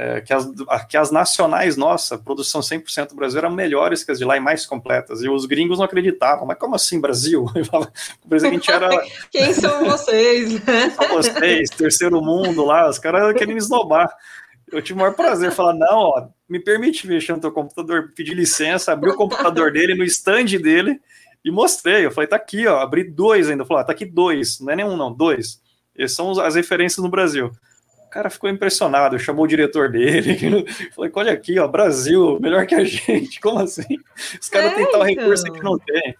é, que, as, que as nacionais, nossa, produção 100% do Brasil eram melhores que as de lá e mais completas. E os gringos não acreditavam. Mas como assim, Brasil? O gente era... Quem são vocês? Quem são vocês? Terceiro mundo lá, os caras querem me esnobar. Eu tive o maior prazer falar, não, ó, me permite mexer no teu computador, pedir licença, abrir o computador dele no stand dele e mostrei. Eu falei, tá aqui, ó, abri dois ainda. Falei, ah, tá aqui dois, não é nenhum, não, dois. Essas são as referências no Brasil. O cara ficou impressionado, chamou o diretor dele. Falei, olha aqui, ó, Brasil, melhor que a gente. Como assim? Os caras é, têm tal então. recurso que não tem.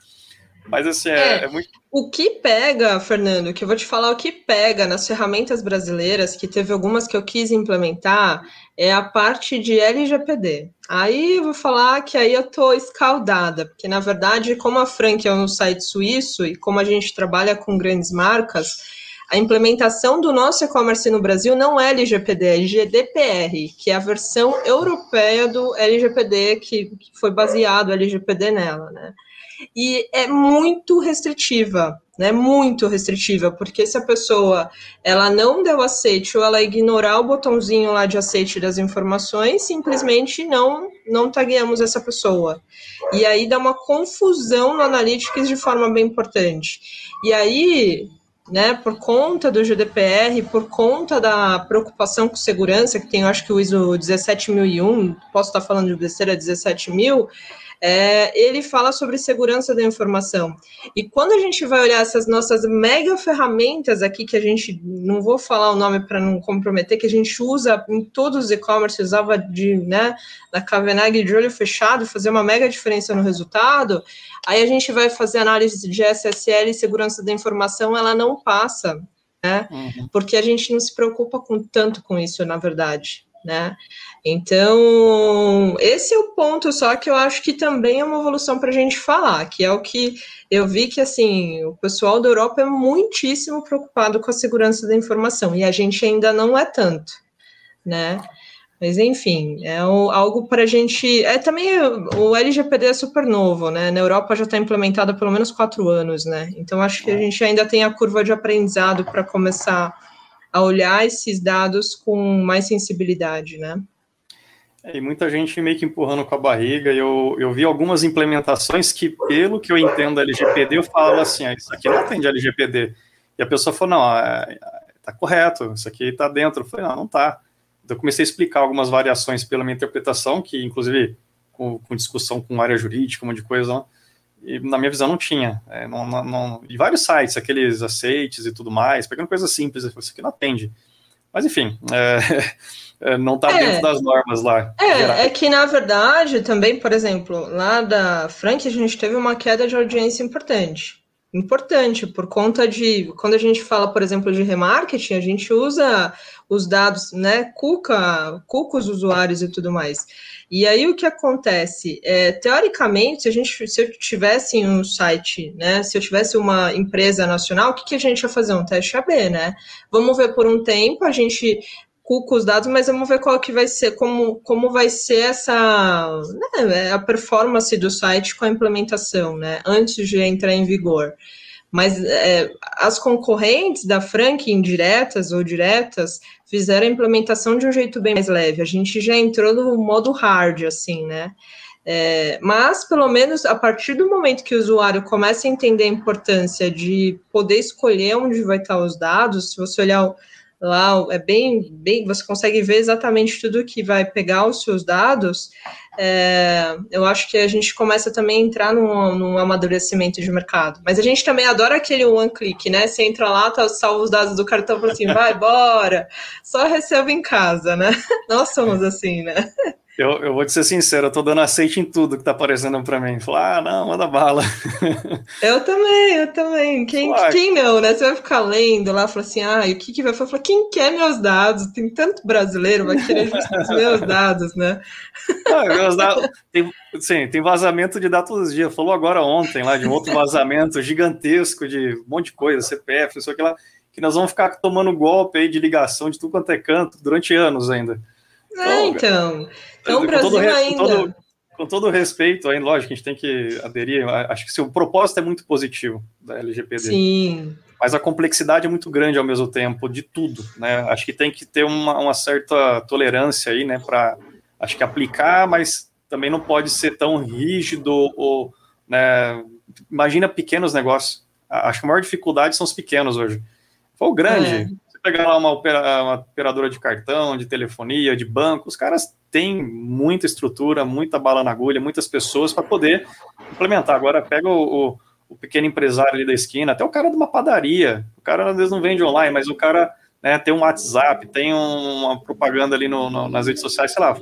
Mas assim, é, é, é, muito. O que pega, Fernando, que eu vou te falar o que pega nas ferramentas brasileiras, que teve algumas que eu quis implementar, é a parte de LGPD. Aí eu vou falar que aí eu tô escaldada, porque na verdade, como a Frank é um site suíço e como a gente trabalha com grandes marcas, a implementação do nosso e-commerce no Brasil não é LGPD, é GDPR, que é a versão europeia do LGPD, que, que foi baseado LGPD nela, né? e é muito restritiva, né? Muito restritiva, porque se a pessoa ela não deu aceite ou ela ignorar o botãozinho lá de aceite das informações, simplesmente não não tagueamos essa pessoa. E aí dá uma confusão no Analytics de forma bem importante. E aí né, por conta do GDPR, por conta da preocupação com segurança, que tem, eu acho que o ISO 17001, posso estar falando de besteira, 17000, é, ele fala sobre segurança da informação. E quando a gente vai olhar essas nossas mega ferramentas aqui, que a gente, não vou falar o nome para não comprometer, que a gente usa em todos os e-commerce, usava de, né, da Kavenag de olho fechado, fazer uma mega diferença no resultado, aí a gente vai fazer análise de SSL e segurança da informação, ela não passa, né? Uhum. Porque a gente não se preocupa com tanto com isso, na verdade né? Então, esse é o ponto, só que eu acho que também é uma evolução para a gente falar, que é o que eu vi que, assim, o pessoal da Europa é muitíssimo preocupado com a segurança da informação, e a gente ainda não é tanto, né? Mas, enfim, é algo para a gente... É também, o LGPD é super novo, né? Na Europa já está implementado há pelo menos quatro anos, né? Então, acho que a gente ainda tem a curva de aprendizado para começar a olhar esses dados com mais sensibilidade, né? É, e muita gente meio que empurrando com a barriga. Eu, eu vi algumas implementações que, pelo que eu entendo da LGPD, eu falo assim: ah, isso aqui não atende a LGPD. E a pessoa falou: não, é, tá correto, isso aqui tá dentro. Eu falei: não, não tá. Então, eu comecei a explicar algumas variações pela minha interpretação, que inclusive com, com discussão com área jurídica, um monte de coisa. Não e na minha visão não tinha. É, não, não, não, e vários sites, aqueles aceites e tudo mais, pegando coisas simples, isso aqui não atende. Mas enfim, é, é não está é, dentro das normas lá. É, é que na verdade também, por exemplo, lá da Frank a gente teve uma queda de audiência importante importante por conta de quando a gente fala, por exemplo, de remarketing, a gente usa os dados, né, cuca, cuca os usuários e tudo mais. E aí o que acontece? É, teoricamente, se a gente se eu tivesse um site, né, se eu tivesse uma empresa nacional, o que, que a gente ia fazer? Um teste AB, né? Vamos ver por um tempo, a gente com os dados, mas vamos ver qual que vai ser, como, como vai ser essa né, a performance do site com a implementação, né? Antes de entrar em vigor. Mas é, as concorrentes da Frank, indiretas ou diretas, fizeram a implementação de um jeito bem mais leve. A gente já entrou no modo hard, assim, né? É, mas, pelo menos, a partir do momento que o usuário começa a entender a importância de poder escolher onde vai estar os dados, se você olhar lá é bem, bem, você consegue ver exatamente tudo que vai pegar os seus dados. É, eu acho que a gente começa também a entrar num, num, amadurecimento de mercado. Mas a gente também adora aquele one click, né? Você entra lá, tá salvo os dados do cartão para assim, vai, bora, só recebe em casa, né? Nós somos assim, né? Eu, eu vou te ser sincero, eu tô dando aceite em tudo que tá aparecendo para mim. Falar, ah, não, manda bala. Eu também, eu também. Quem, quem não, né? Você vai ficar lendo lá, fala assim, ah, o que que vai falar? Quem quer meus dados? Tem tanto brasileiro, vai querer os meus dados, né? Ah, meus dados, tem, sim, tem vazamento de dados todos os dias. Falou agora ontem lá de um outro vazamento gigantesco de um monte de coisa, CPF, isso aqui lá, que nós vamos ficar tomando golpe aí de ligação de tudo quanto é canto durante anos ainda. É, então. Então, o Brasil todo, ainda. Com todo, com todo respeito, aí, lógico, a gente tem que aderir. Acho que se o propósito é muito positivo da LGPD. Sim. Mas a complexidade é muito grande ao mesmo tempo de tudo, né? Acho que tem que ter uma, uma certa tolerância aí, né? Para acho que aplicar, mas também não pode ser tão rígido ou, né? Imagina pequenos negócios. Acho que a maior dificuldade são os pequenos hoje. Foi o grande. É pegar lá uma, uma, operadora de cartão, de telefonia, de banco, os caras têm muita estrutura, muita bala na agulha, muitas pessoas para poder implementar. Agora pega o, o, o, pequeno empresário ali da esquina, até o cara de uma padaria. O cara às vezes não vende online, mas o cara né, tem um WhatsApp, tem um, uma propaganda ali no, no, nas redes sociais, sei lá.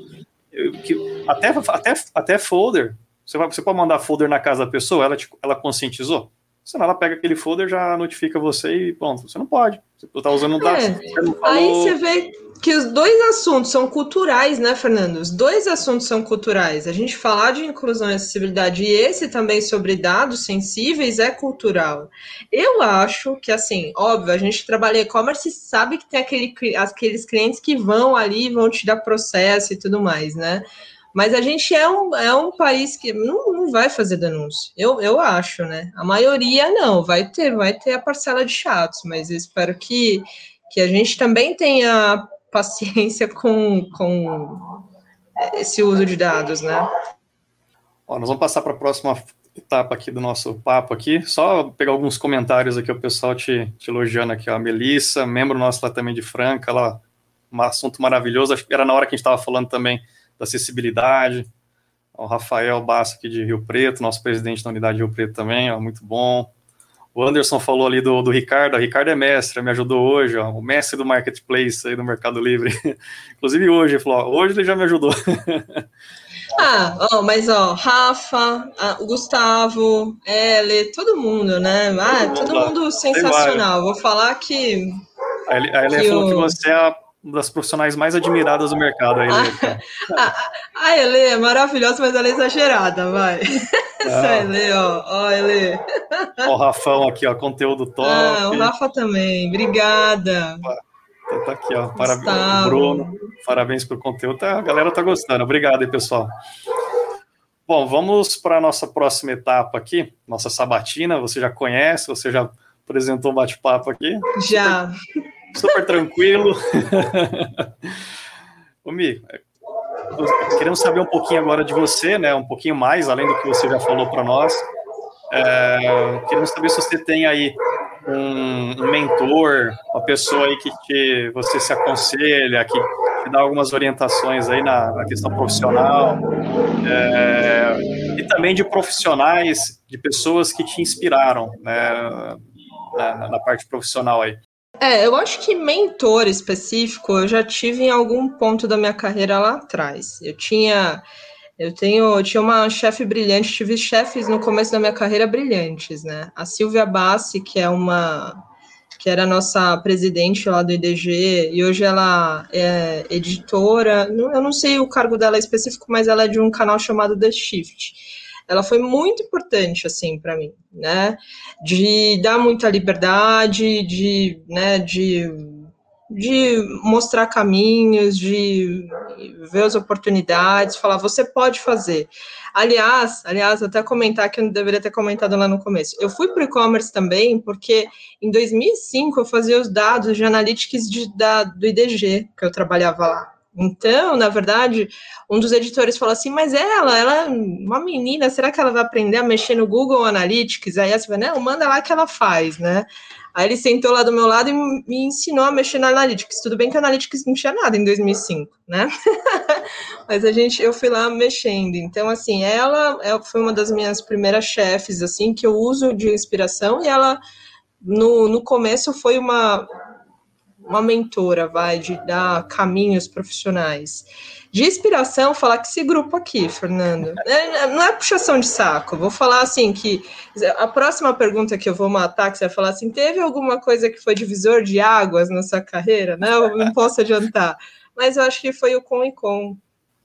Que, até, até, até folder. Você, vai, você pode mandar folder na casa da pessoa, ela, te, ela conscientizou? Senão ela pega aquele folder, já notifica você e pronto, você não pode. Você está usando um dado. É, aí você vê que os dois assuntos são culturais, né, Fernando? Os dois assuntos são culturais. A gente falar de inclusão e acessibilidade e esse também sobre dados sensíveis é cultural. Eu acho que, assim, óbvio, a gente trabalha e-commerce e sabe que tem aquele, aqueles clientes que vão ali e vão te dar processo e tudo mais, né? Mas a gente é um, é um país que não, não vai fazer denúncia. Eu, eu acho, né? A maioria não, vai ter, vai ter a parcela de chatos, mas eu espero que, que a gente também tenha paciência com, com esse uso de dados, né? Ó, nós vamos passar para a próxima etapa aqui do nosso papo aqui. Só pegar alguns comentários aqui, o pessoal te, te elogiando aqui. Ó. A Melissa, membro nosso lá também de Franca, ela, um assunto maravilhoso. Acho que era na hora que a gente estava falando também da acessibilidade. O Rafael Bassa aqui de Rio Preto, nosso presidente da unidade de Rio Preto também, ó, muito bom. O Anderson falou ali do, do Ricardo, o Ricardo é mestre, me ajudou hoje, ó, o mestre do Marketplace aí do Mercado Livre. Inclusive hoje, ele falou, ó, hoje ele já me ajudou. ah, ó, mas ó, Rafa, o Gustavo, Ele, todo mundo, né? Ah, todo mundo sensacional. Vou falar que. A Ele falou que você é a das profissionais mais admiradas do mercado. Aí, né? a, Ele é maravilhosa, mas ela é exagerada, vai. Essa ah. Ele, ó, ó, Ele. Ó, o Rafão aqui, ó, conteúdo top. Ah, o Rafa também, obrigada. Tá, tá aqui, ó, parabéns, Bruno, parabéns pelo conteúdo, tá, a galera tá gostando, obrigado aí, pessoal. Bom, vamos para a nossa próxima etapa aqui, nossa sabatina, você já conhece, você já apresentou um bate-papo aqui? Já. Super tranquilo. Ô, Mi, queremos saber um pouquinho agora de você, né? Um pouquinho mais, além do que você já falou para nós. É, queremos saber se você tem aí um, um, mentor, uma pessoa aí que te, você se aconselha, que te dá algumas orientações aí na, na questão profissional, é, e também de profissionais, de pessoas que te inspiraram né, na, na parte profissional aí. É, eu acho que mentor específico eu já tive em algum ponto da minha carreira lá atrás. Eu tinha, eu tenho, eu tinha uma chefe brilhante, tive chefes no começo da minha carreira brilhantes, né? A Silvia Bassi, que é uma que era nossa presidente lá do IDG, e hoje ela é editora, eu não sei o cargo dela específico, mas ela é de um canal chamado The Shift ela foi muito importante assim para mim, né? De dar muita liberdade, de, né, de de mostrar caminhos, de ver as oportunidades, falar você pode fazer. Aliás, aliás, até comentar que eu deveria ter comentado lá no começo. Eu fui para o e-commerce também porque em 2005 eu fazia os dados de analytics de, da, do IDG que eu trabalhava lá. Então, na verdade, um dos editores falou assim: Mas ela, ela é uma menina, será que ela vai aprender a mexer no Google Analytics? Aí essa não, manda lá que ela faz, né? Aí ele sentou lá do meu lado e me ensinou a mexer na Analytics. Tudo bem que a Analytics não tinha nada em 2005, né? Mas a gente, eu fui lá mexendo. Então, assim, ela, ela foi uma das minhas primeiras chefes, assim, que eu uso de inspiração e ela, no, no começo, foi uma uma mentora, vai, de dar caminhos profissionais. De inspiração, falar que esse grupo aqui, Fernando, é, não é puxação de saco. Vou falar assim que a próxima pergunta que eu vou matar, que você vai falar assim, teve alguma coisa que foi divisor de águas na sua carreira? Não posso adiantar. Mas eu acho que foi o Com e Com.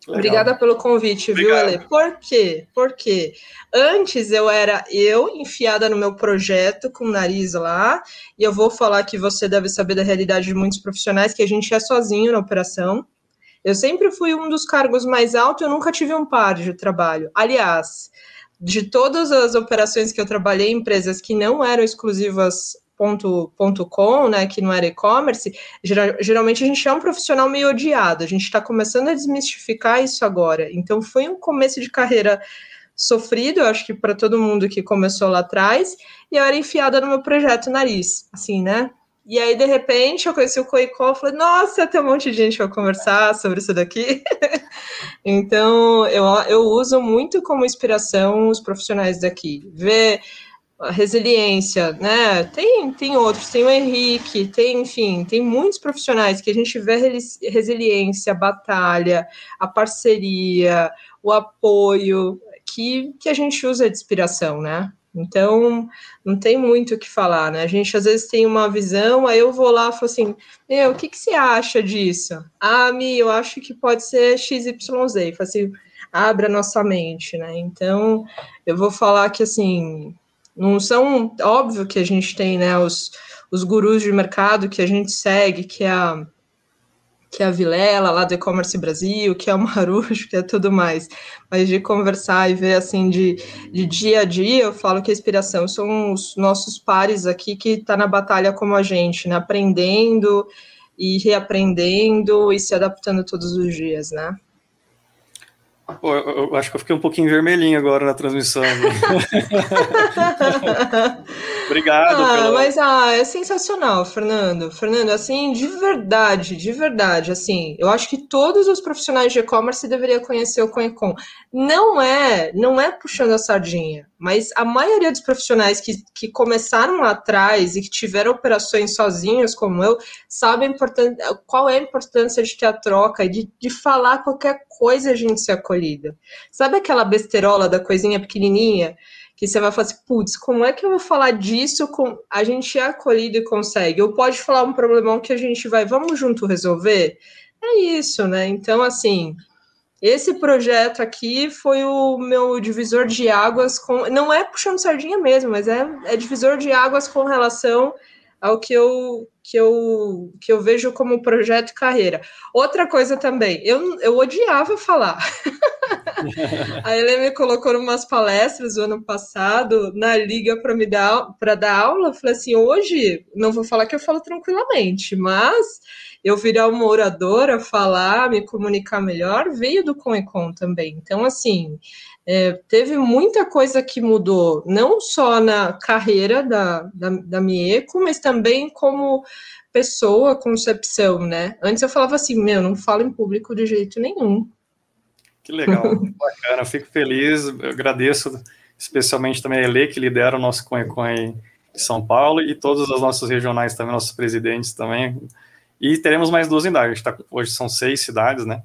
Legal. Obrigada pelo convite, Obrigado. viu, Ale? Por quê? Porque antes eu era eu enfiada no meu projeto com o nariz lá, e eu vou falar que você deve saber da realidade de muitos profissionais que a gente é sozinho na operação. Eu sempre fui um dos cargos mais altos, eu nunca tive um par de trabalho. Aliás, de todas as operações que eu trabalhei em empresas que não eram exclusivas ponto, ponto com, né, que não era e-commerce, geral, geralmente a gente é um profissional meio odiado, a gente está começando a desmistificar isso agora. Então foi um começo de carreira sofrido, eu acho que para todo mundo que começou lá atrás, e eu era enfiada no meu projeto nariz, assim, né? E aí, de repente, eu conheci o Coicó, falei, nossa, tem um monte de gente para conversar sobre isso daqui. então, eu, eu uso muito como inspiração os profissionais daqui. Ver a resiliência, né? Tem, tem outros, tem o Henrique, tem, enfim, tem muitos profissionais que a gente vê resiliência, a batalha, a parceria, o apoio, que, que a gente usa de inspiração, né? Então, não tem muito o que falar, né? A gente às vezes tem uma visão, aí eu vou lá e falo assim: Meu, o que, que você acha disso? Ah, Mi, eu acho que pode ser XYZ. Falo assim, abre a nossa mente, né? Então, eu vou falar que assim, não são. Óbvio que a gente tem, né, os, os gurus de mercado que a gente segue, que é a que é a Vilela, lá do E-Commerce Brasil, que é o Marujo, que é tudo mais. Mas de conversar e ver, assim, de, de dia a dia, eu falo que a inspiração são os nossos pares aqui que tá na batalha como a gente, né? Aprendendo e reaprendendo e se adaptando todos os dias, né? Pô, eu, eu, acho que eu fiquei um pouquinho vermelhinho agora na transmissão. Obrigado. Ah, pela... mas ah, é sensacional, Fernando. Fernando, assim, de verdade, de verdade, assim, eu acho que todos os profissionais de e-commerce deveriam conhecer o Conecom. Não é, não é puxando a sardinha, mas a maioria dos profissionais que, que começaram lá atrás e que tiveram operações sozinhos, como eu, sabem qual é a importância de ter a troca e de, de falar qualquer coisa a gente ser acolhida. Sabe aquela besterola da coisinha pequenininha? Que você vai falar assim, putz, como é que eu vou falar disso com a gente é acolhido e consegue? Ou pode falar um problemão que a gente vai, vamos junto resolver? É isso, né? Então, assim, esse projeto aqui foi o meu divisor de águas com. Não é puxando sardinha mesmo, mas é, é divisor de águas com relação ao que eu, que eu, que eu vejo como projeto carreira. Outra coisa também, eu, eu odiava falar. a Helena me colocou em umas palestras do ano passado na liga para me dar para dar aula. Eu falei assim, hoje não vou falar que eu falo tranquilamente, mas eu virar uma oradora, falar, me comunicar melhor, veio do Com também. Então, assim, é, teve muita coisa que mudou, não só na carreira da, da, da Mieco, mas também como pessoa, concepção, né? Antes eu falava assim, meu, não falo em público de jeito nenhum. Que legal, bacana, fico feliz, eu agradeço especialmente também a Ele, que lidera o nosso Conecon em São Paulo, e todas as nossas regionais também, nossos presidentes também. E teremos mais duas unidades, tá, hoje são seis cidades, né?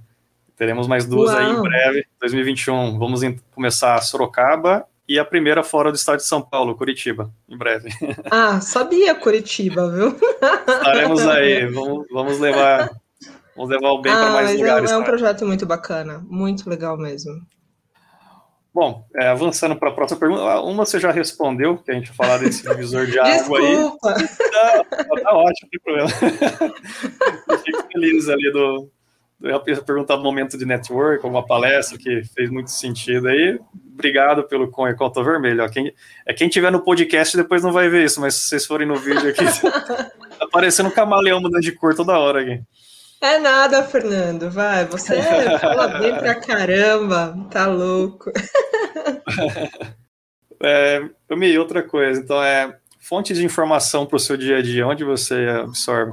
Teremos mais duas Uau. aí em breve, 2021. Vamos começar Sorocaba e a primeira fora do estado de São Paulo, Curitiba, em breve. Ah, sabia Curitiba, viu? Estaremos aí, vamos, vamos levar vamos levar o bem ah, para mais é lugares. É, é um projeto muito bacana, muito legal mesmo. Bom, é, avançando para a próxima pergunta, uma você já respondeu, que a gente falar desse divisor de água aí. Desculpa! Tá, tá ótimo, não tem problema. Eu fico feliz ali do, perguntar do momento de network, uma palestra que fez muito sentido aí. Obrigado pelo e conta vermelho. Ó, quem, é quem tiver no podcast depois não vai ver isso, mas se vocês forem no vídeo aqui, tá aparecendo um camaleão mudando de cor toda hora aqui. É nada, Fernando. Vai, você fala bem pra caramba, tá louco. é, me outra coisa, então é fonte de informação para o seu dia a dia, onde você absorve?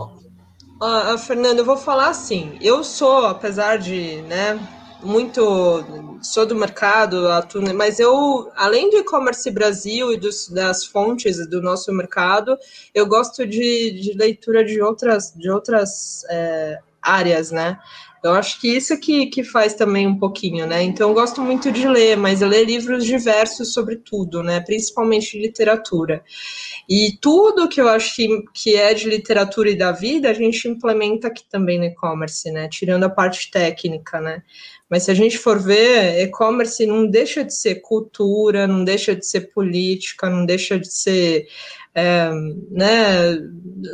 Uh, Fernando, eu vou falar assim. Eu sou, apesar de, né, muito sou do mercado, atuo, mas eu, além do e-commerce Brasil e dos, das fontes do nosso mercado, eu gosto de, de leitura de outras, de outras é, áreas, né? Eu acho que isso que, que faz também um pouquinho, né? Então, eu gosto muito de ler, mas eu leio livros diversos sobre tudo, né? Principalmente literatura. E tudo que eu acho que, que é de literatura e da vida, a gente implementa aqui também no e-commerce, né? Tirando a parte técnica, né? Mas se a gente for ver, e-commerce não deixa de ser cultura, não deixa de ser política, não deixa de ser é, né,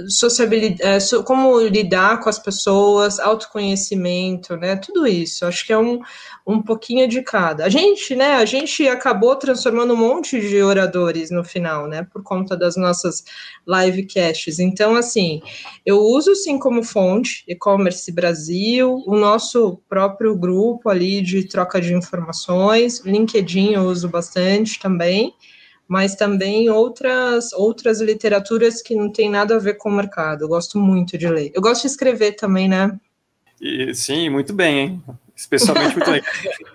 sociabilidade, é, como lidar com as pessoas, autoconhecimento, né, tudo isso. Acho que é um, um pouquinho de cada. A gente, né, a gente acabou transformando um monte de oradores no final, né, por conta das nossas livecasts. Então, assim, eu uso sim como fonte e-commerce Brasil, o nosso próprio grupo ali de troca de informações, LinkedIn eu uso bastante também mas também outras outras literaturas que não tem nada a ver com o mercado. Eu gosto muito de ler. Eu gosto de escrever também, né? E, sim, muito bem, hein? Especialmente muito bem.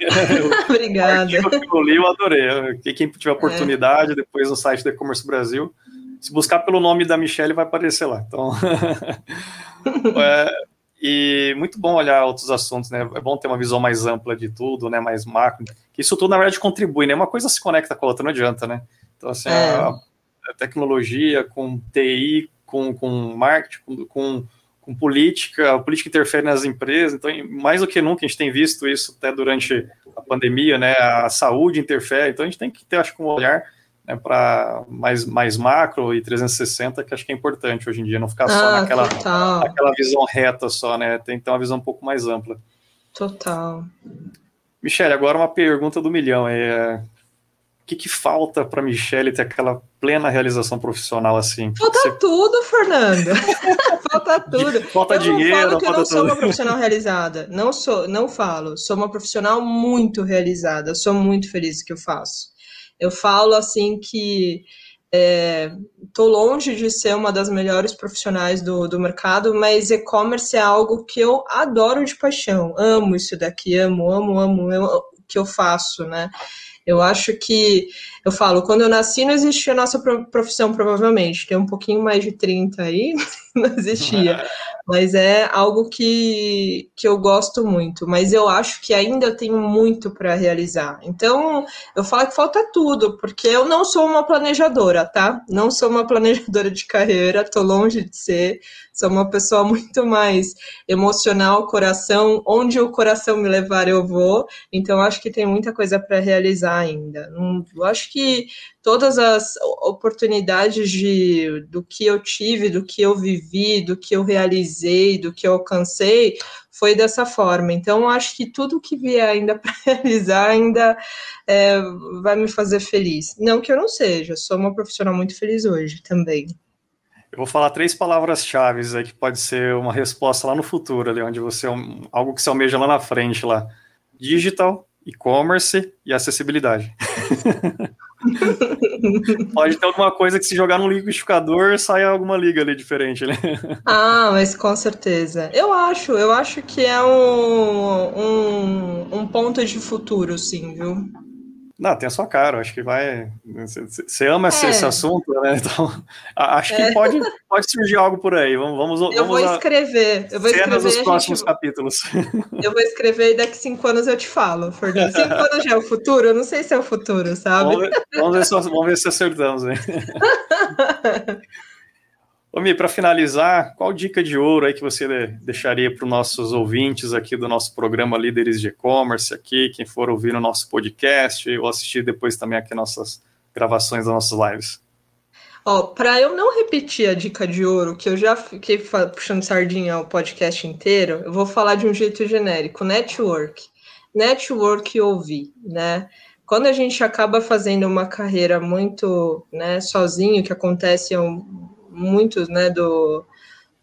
Obrigada. eu li, eu adorei. Quem tiver oportunidade, é. depois no site do E-Commerce Brasil, se buscar pelo nome da Michelle, vai aparecer lá. Então, é, e muito bom olhar outros assuntos, né? É bom ter uma visão mais ampla de tudo, né? Mais macro. Isso tudo, na verdade, contribui, né? Uma coisa se conecta com a outra, não adianta, né? Então, assim, é. a, a, tecnologia com TI, com, com marketing, com, com, com, política, a política interfere nas empresas, então, mais do que nunca, a gente tem visto isso até durante a pandemia, né, a saúde interfere, então a gente tem que ter, acho que, um olhar né, para mais, mais macro e 360, que acho que é importante hoje em dia, não ficar só ah, naquela, naquela visão reta só, né? Tem que ter uma visão um pouco mais ampla. Total. Michele, agora uma pergunta do milhão. É, que, que falta para Michele ter aquela plena realização profissional assim? Falta Você... tudo, Fernando. falta tudo. Falta eu dinheiro, não falo que eu não sou uma profissional realizada. Não sou, não falo. Sou uma profissional muito realizada. Sou muito feliz que eu faço. Eu falo assim que estou é, longe de ser uma das melhores profissionais do, do mercado, mas e-commerce é algo que eu adoro de paixão. Amo isso daqui, amo, amo, amo, amo o que eu faço, né? Eu acho que, eu falo, quando eu nasci não existia a nossa profissão, provavelmente. Tem um pouquinho mais de 30 aí, não existia. Mas é algo que, que eu gosto muito. Mas eu acho que ainda tenho muito para realizar. Então, eu falo que falta tudo, porque eu não sou uma planejadora, tá? Não sou uma planejadora de carreira, tô longe de ser. Sou uma pessoa muito mais emocional, coração. Onde o coração me levar, eu vou. Então, acho que tem muita coisa para realizar ainda. Eu acho que todas as oportunidades de, do que eu tive, do que eu vivi, do que eu realizei, do que eu alcancei, foi dessa forma. Então, acho que tudo que vier ainda para realizar ainda é, vai me fazer feliz. Não que eu não seja, sou uma profissional muito feliz hoje também. Eu vou falar três palavras-chave aí que pode ser uma resposta lá no futuro, ali onde você algo que você almeja lá na frente lá. Digital, e-commerce e acessibilidade. Pode ter alguma coisa que se jogar no liquidificador sai alguma liga ali diferente, né? Ah, mas com certeza. Eu acho, eu acho que é um, um, um ponto de futuro, sim, viu? Não, tem a sua cara, acho que vai. Você ama é. esse, assunto, né? Então, acho que é. pode, pode surgir algo por aí. Vamos, vamos, eu vamos vou escrever. Eu vou escrever nos próximos gente... capítulos. Eu vou escrever e daqui cinco anos eu te falo, Fernando. Cinco anos já é o futuro? Eu não sei se é o futuro, sabe? Vamos ver, vamos ver, se, vamos ver se acertamos, hein? Ô, Mi, para finalizar, qual dica de ouro aí que você deixaria para os nossos ouvintes aqui do nosso programa Líderes de E-Commerce aqui, quem for ouvir no nosso podcast ou assistir depois também aqui nossas gravações das nossas lives? Ó, para eu não repetir a dica de ouro, que eu já fiquei puxando sardinha o podcast inteiro, eu vou falar de um jeito genérico, network. Network ouvir, né? Quando a gente acaba fazendo uma carreira muito né, sozinho, que acontece um, muitos né, do,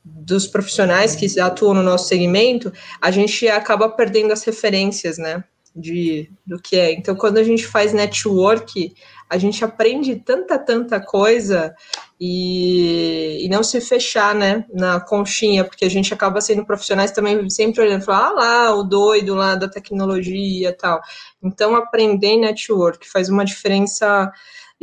dos profissionais que atuam no nosso segmento, a gente acaba perdendo as referências, né? De, do que é. Então, quando a gente faz network, a gente aprende tanta, tanta coisa e, e não se fechar, né, na conchinha, porque a gente acaba sendo profissionais também sempre olhando, falar, ah lá, o doido lá da tecnologia tal. Então, aprender network faz uma diferença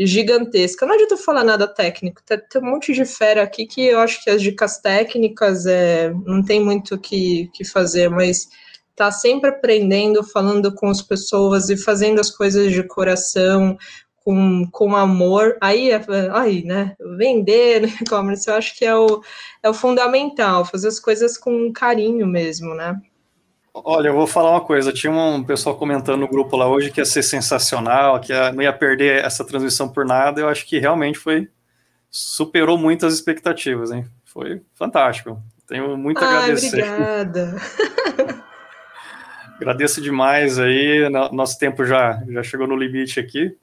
gigantesca. Não adianta falar nada técnico, tem, tem, um monte de fera aqui que eu acho que as dicas técnicas é, não tem muito o que, que fazer, mas tá sempre aprendendo, falando com as pessoas e fazendo as coisas de coração, com, com amor. Aí, é, aí né, vender no e-commerce, eu acho que é o, é o fundamental, fazer as coisas com carinho mesmo, né? Olha, eu vou falar uma coisa. Tinha um pessoal comentando no grupo lá hoje que ia ser sensacional, que não ia perder essa transmissão por nada. Eu acho que realmente foi superou muitas expectativas, hein? Foi fantástico. Tenho muito a agradecer. Obrigada. Agradeço demais aí. Nosso tempo já, já chegou no limite aqui.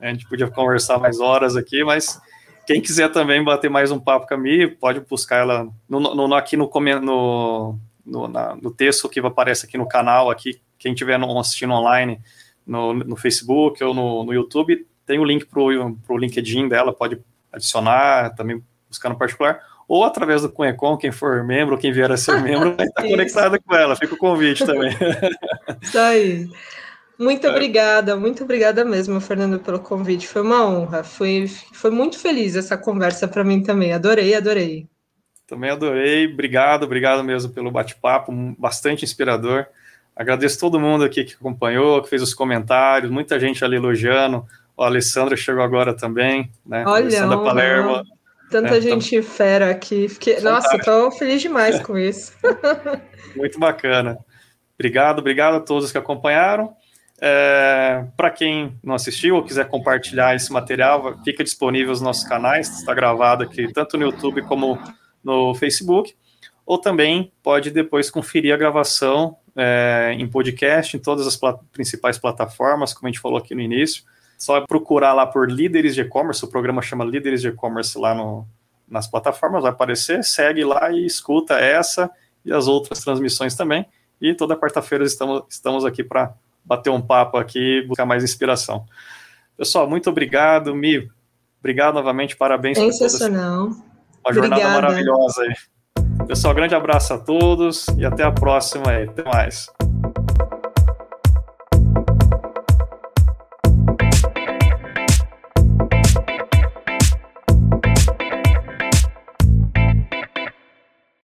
A gente podia conversar mais horas aqui, mas quem quiser também bater mais um papo com a Mi, pode buscar ela no, no, aqui no, no, no, na, no texto que aparece aqui no canal, aqui, quem estiver assistindo online no, no Facebook ou no, no YouTube, tem o link para o LinkedIn dela, pode adicionar, também buscar no particular, ou através do Cunhecom, quem for membro, quem vier a ser membro, vai estar conectado com ela, fica o convite também. Isso aí. Muito é. obrigada, muito obrigada mesmo, Fernando, pelo convite. Foi uma honra. Foi, foi muito feliz essa conversa para mim também. Adorei, adorei. Também adorei. Obrigado, obrigado mesmo pelo bate-papo, bastante inspirador. Agradeço todo mundo aqui que acompanhou, que fez os comentários, muita gente ali elogiando O Alessandro chegou agora também, né? Olha, Alessandra Palermo. Tanta é, gente tam... fera aqui. Fiquei... Nossa, estou feliz demais com isso. Muito bacana. Obrigado, obrigado a todos que acompanharam. É, Para quem não assistiu ou quiser compartilhar esse material, fica disponível nos nossos canais, está gravado aqui tanto no YouTube como no Facebook, ou também pode depois conferir a gravação é, em podcast, em todas as plat principais plataformas, como a gente falou aqui no início. Só procurar lá por Líderes de E-Commerce, o programa chama Líderes de E-Commerce lá no, nas plataformas, vai aparecer, segue lá e escuta essa e as outras transmissões também. E toda quarta-feira estamos, estamos aqui para bater um papo aqui, buscar mais inspiração. Pessoal, muito obrigado, Mi. Obrigado novamente, parabéns. Sensacional. Uma jornada Obrigada. maravilhosa aí. Pessoal, grande abraço a todos e até a próxima aí. Até mais.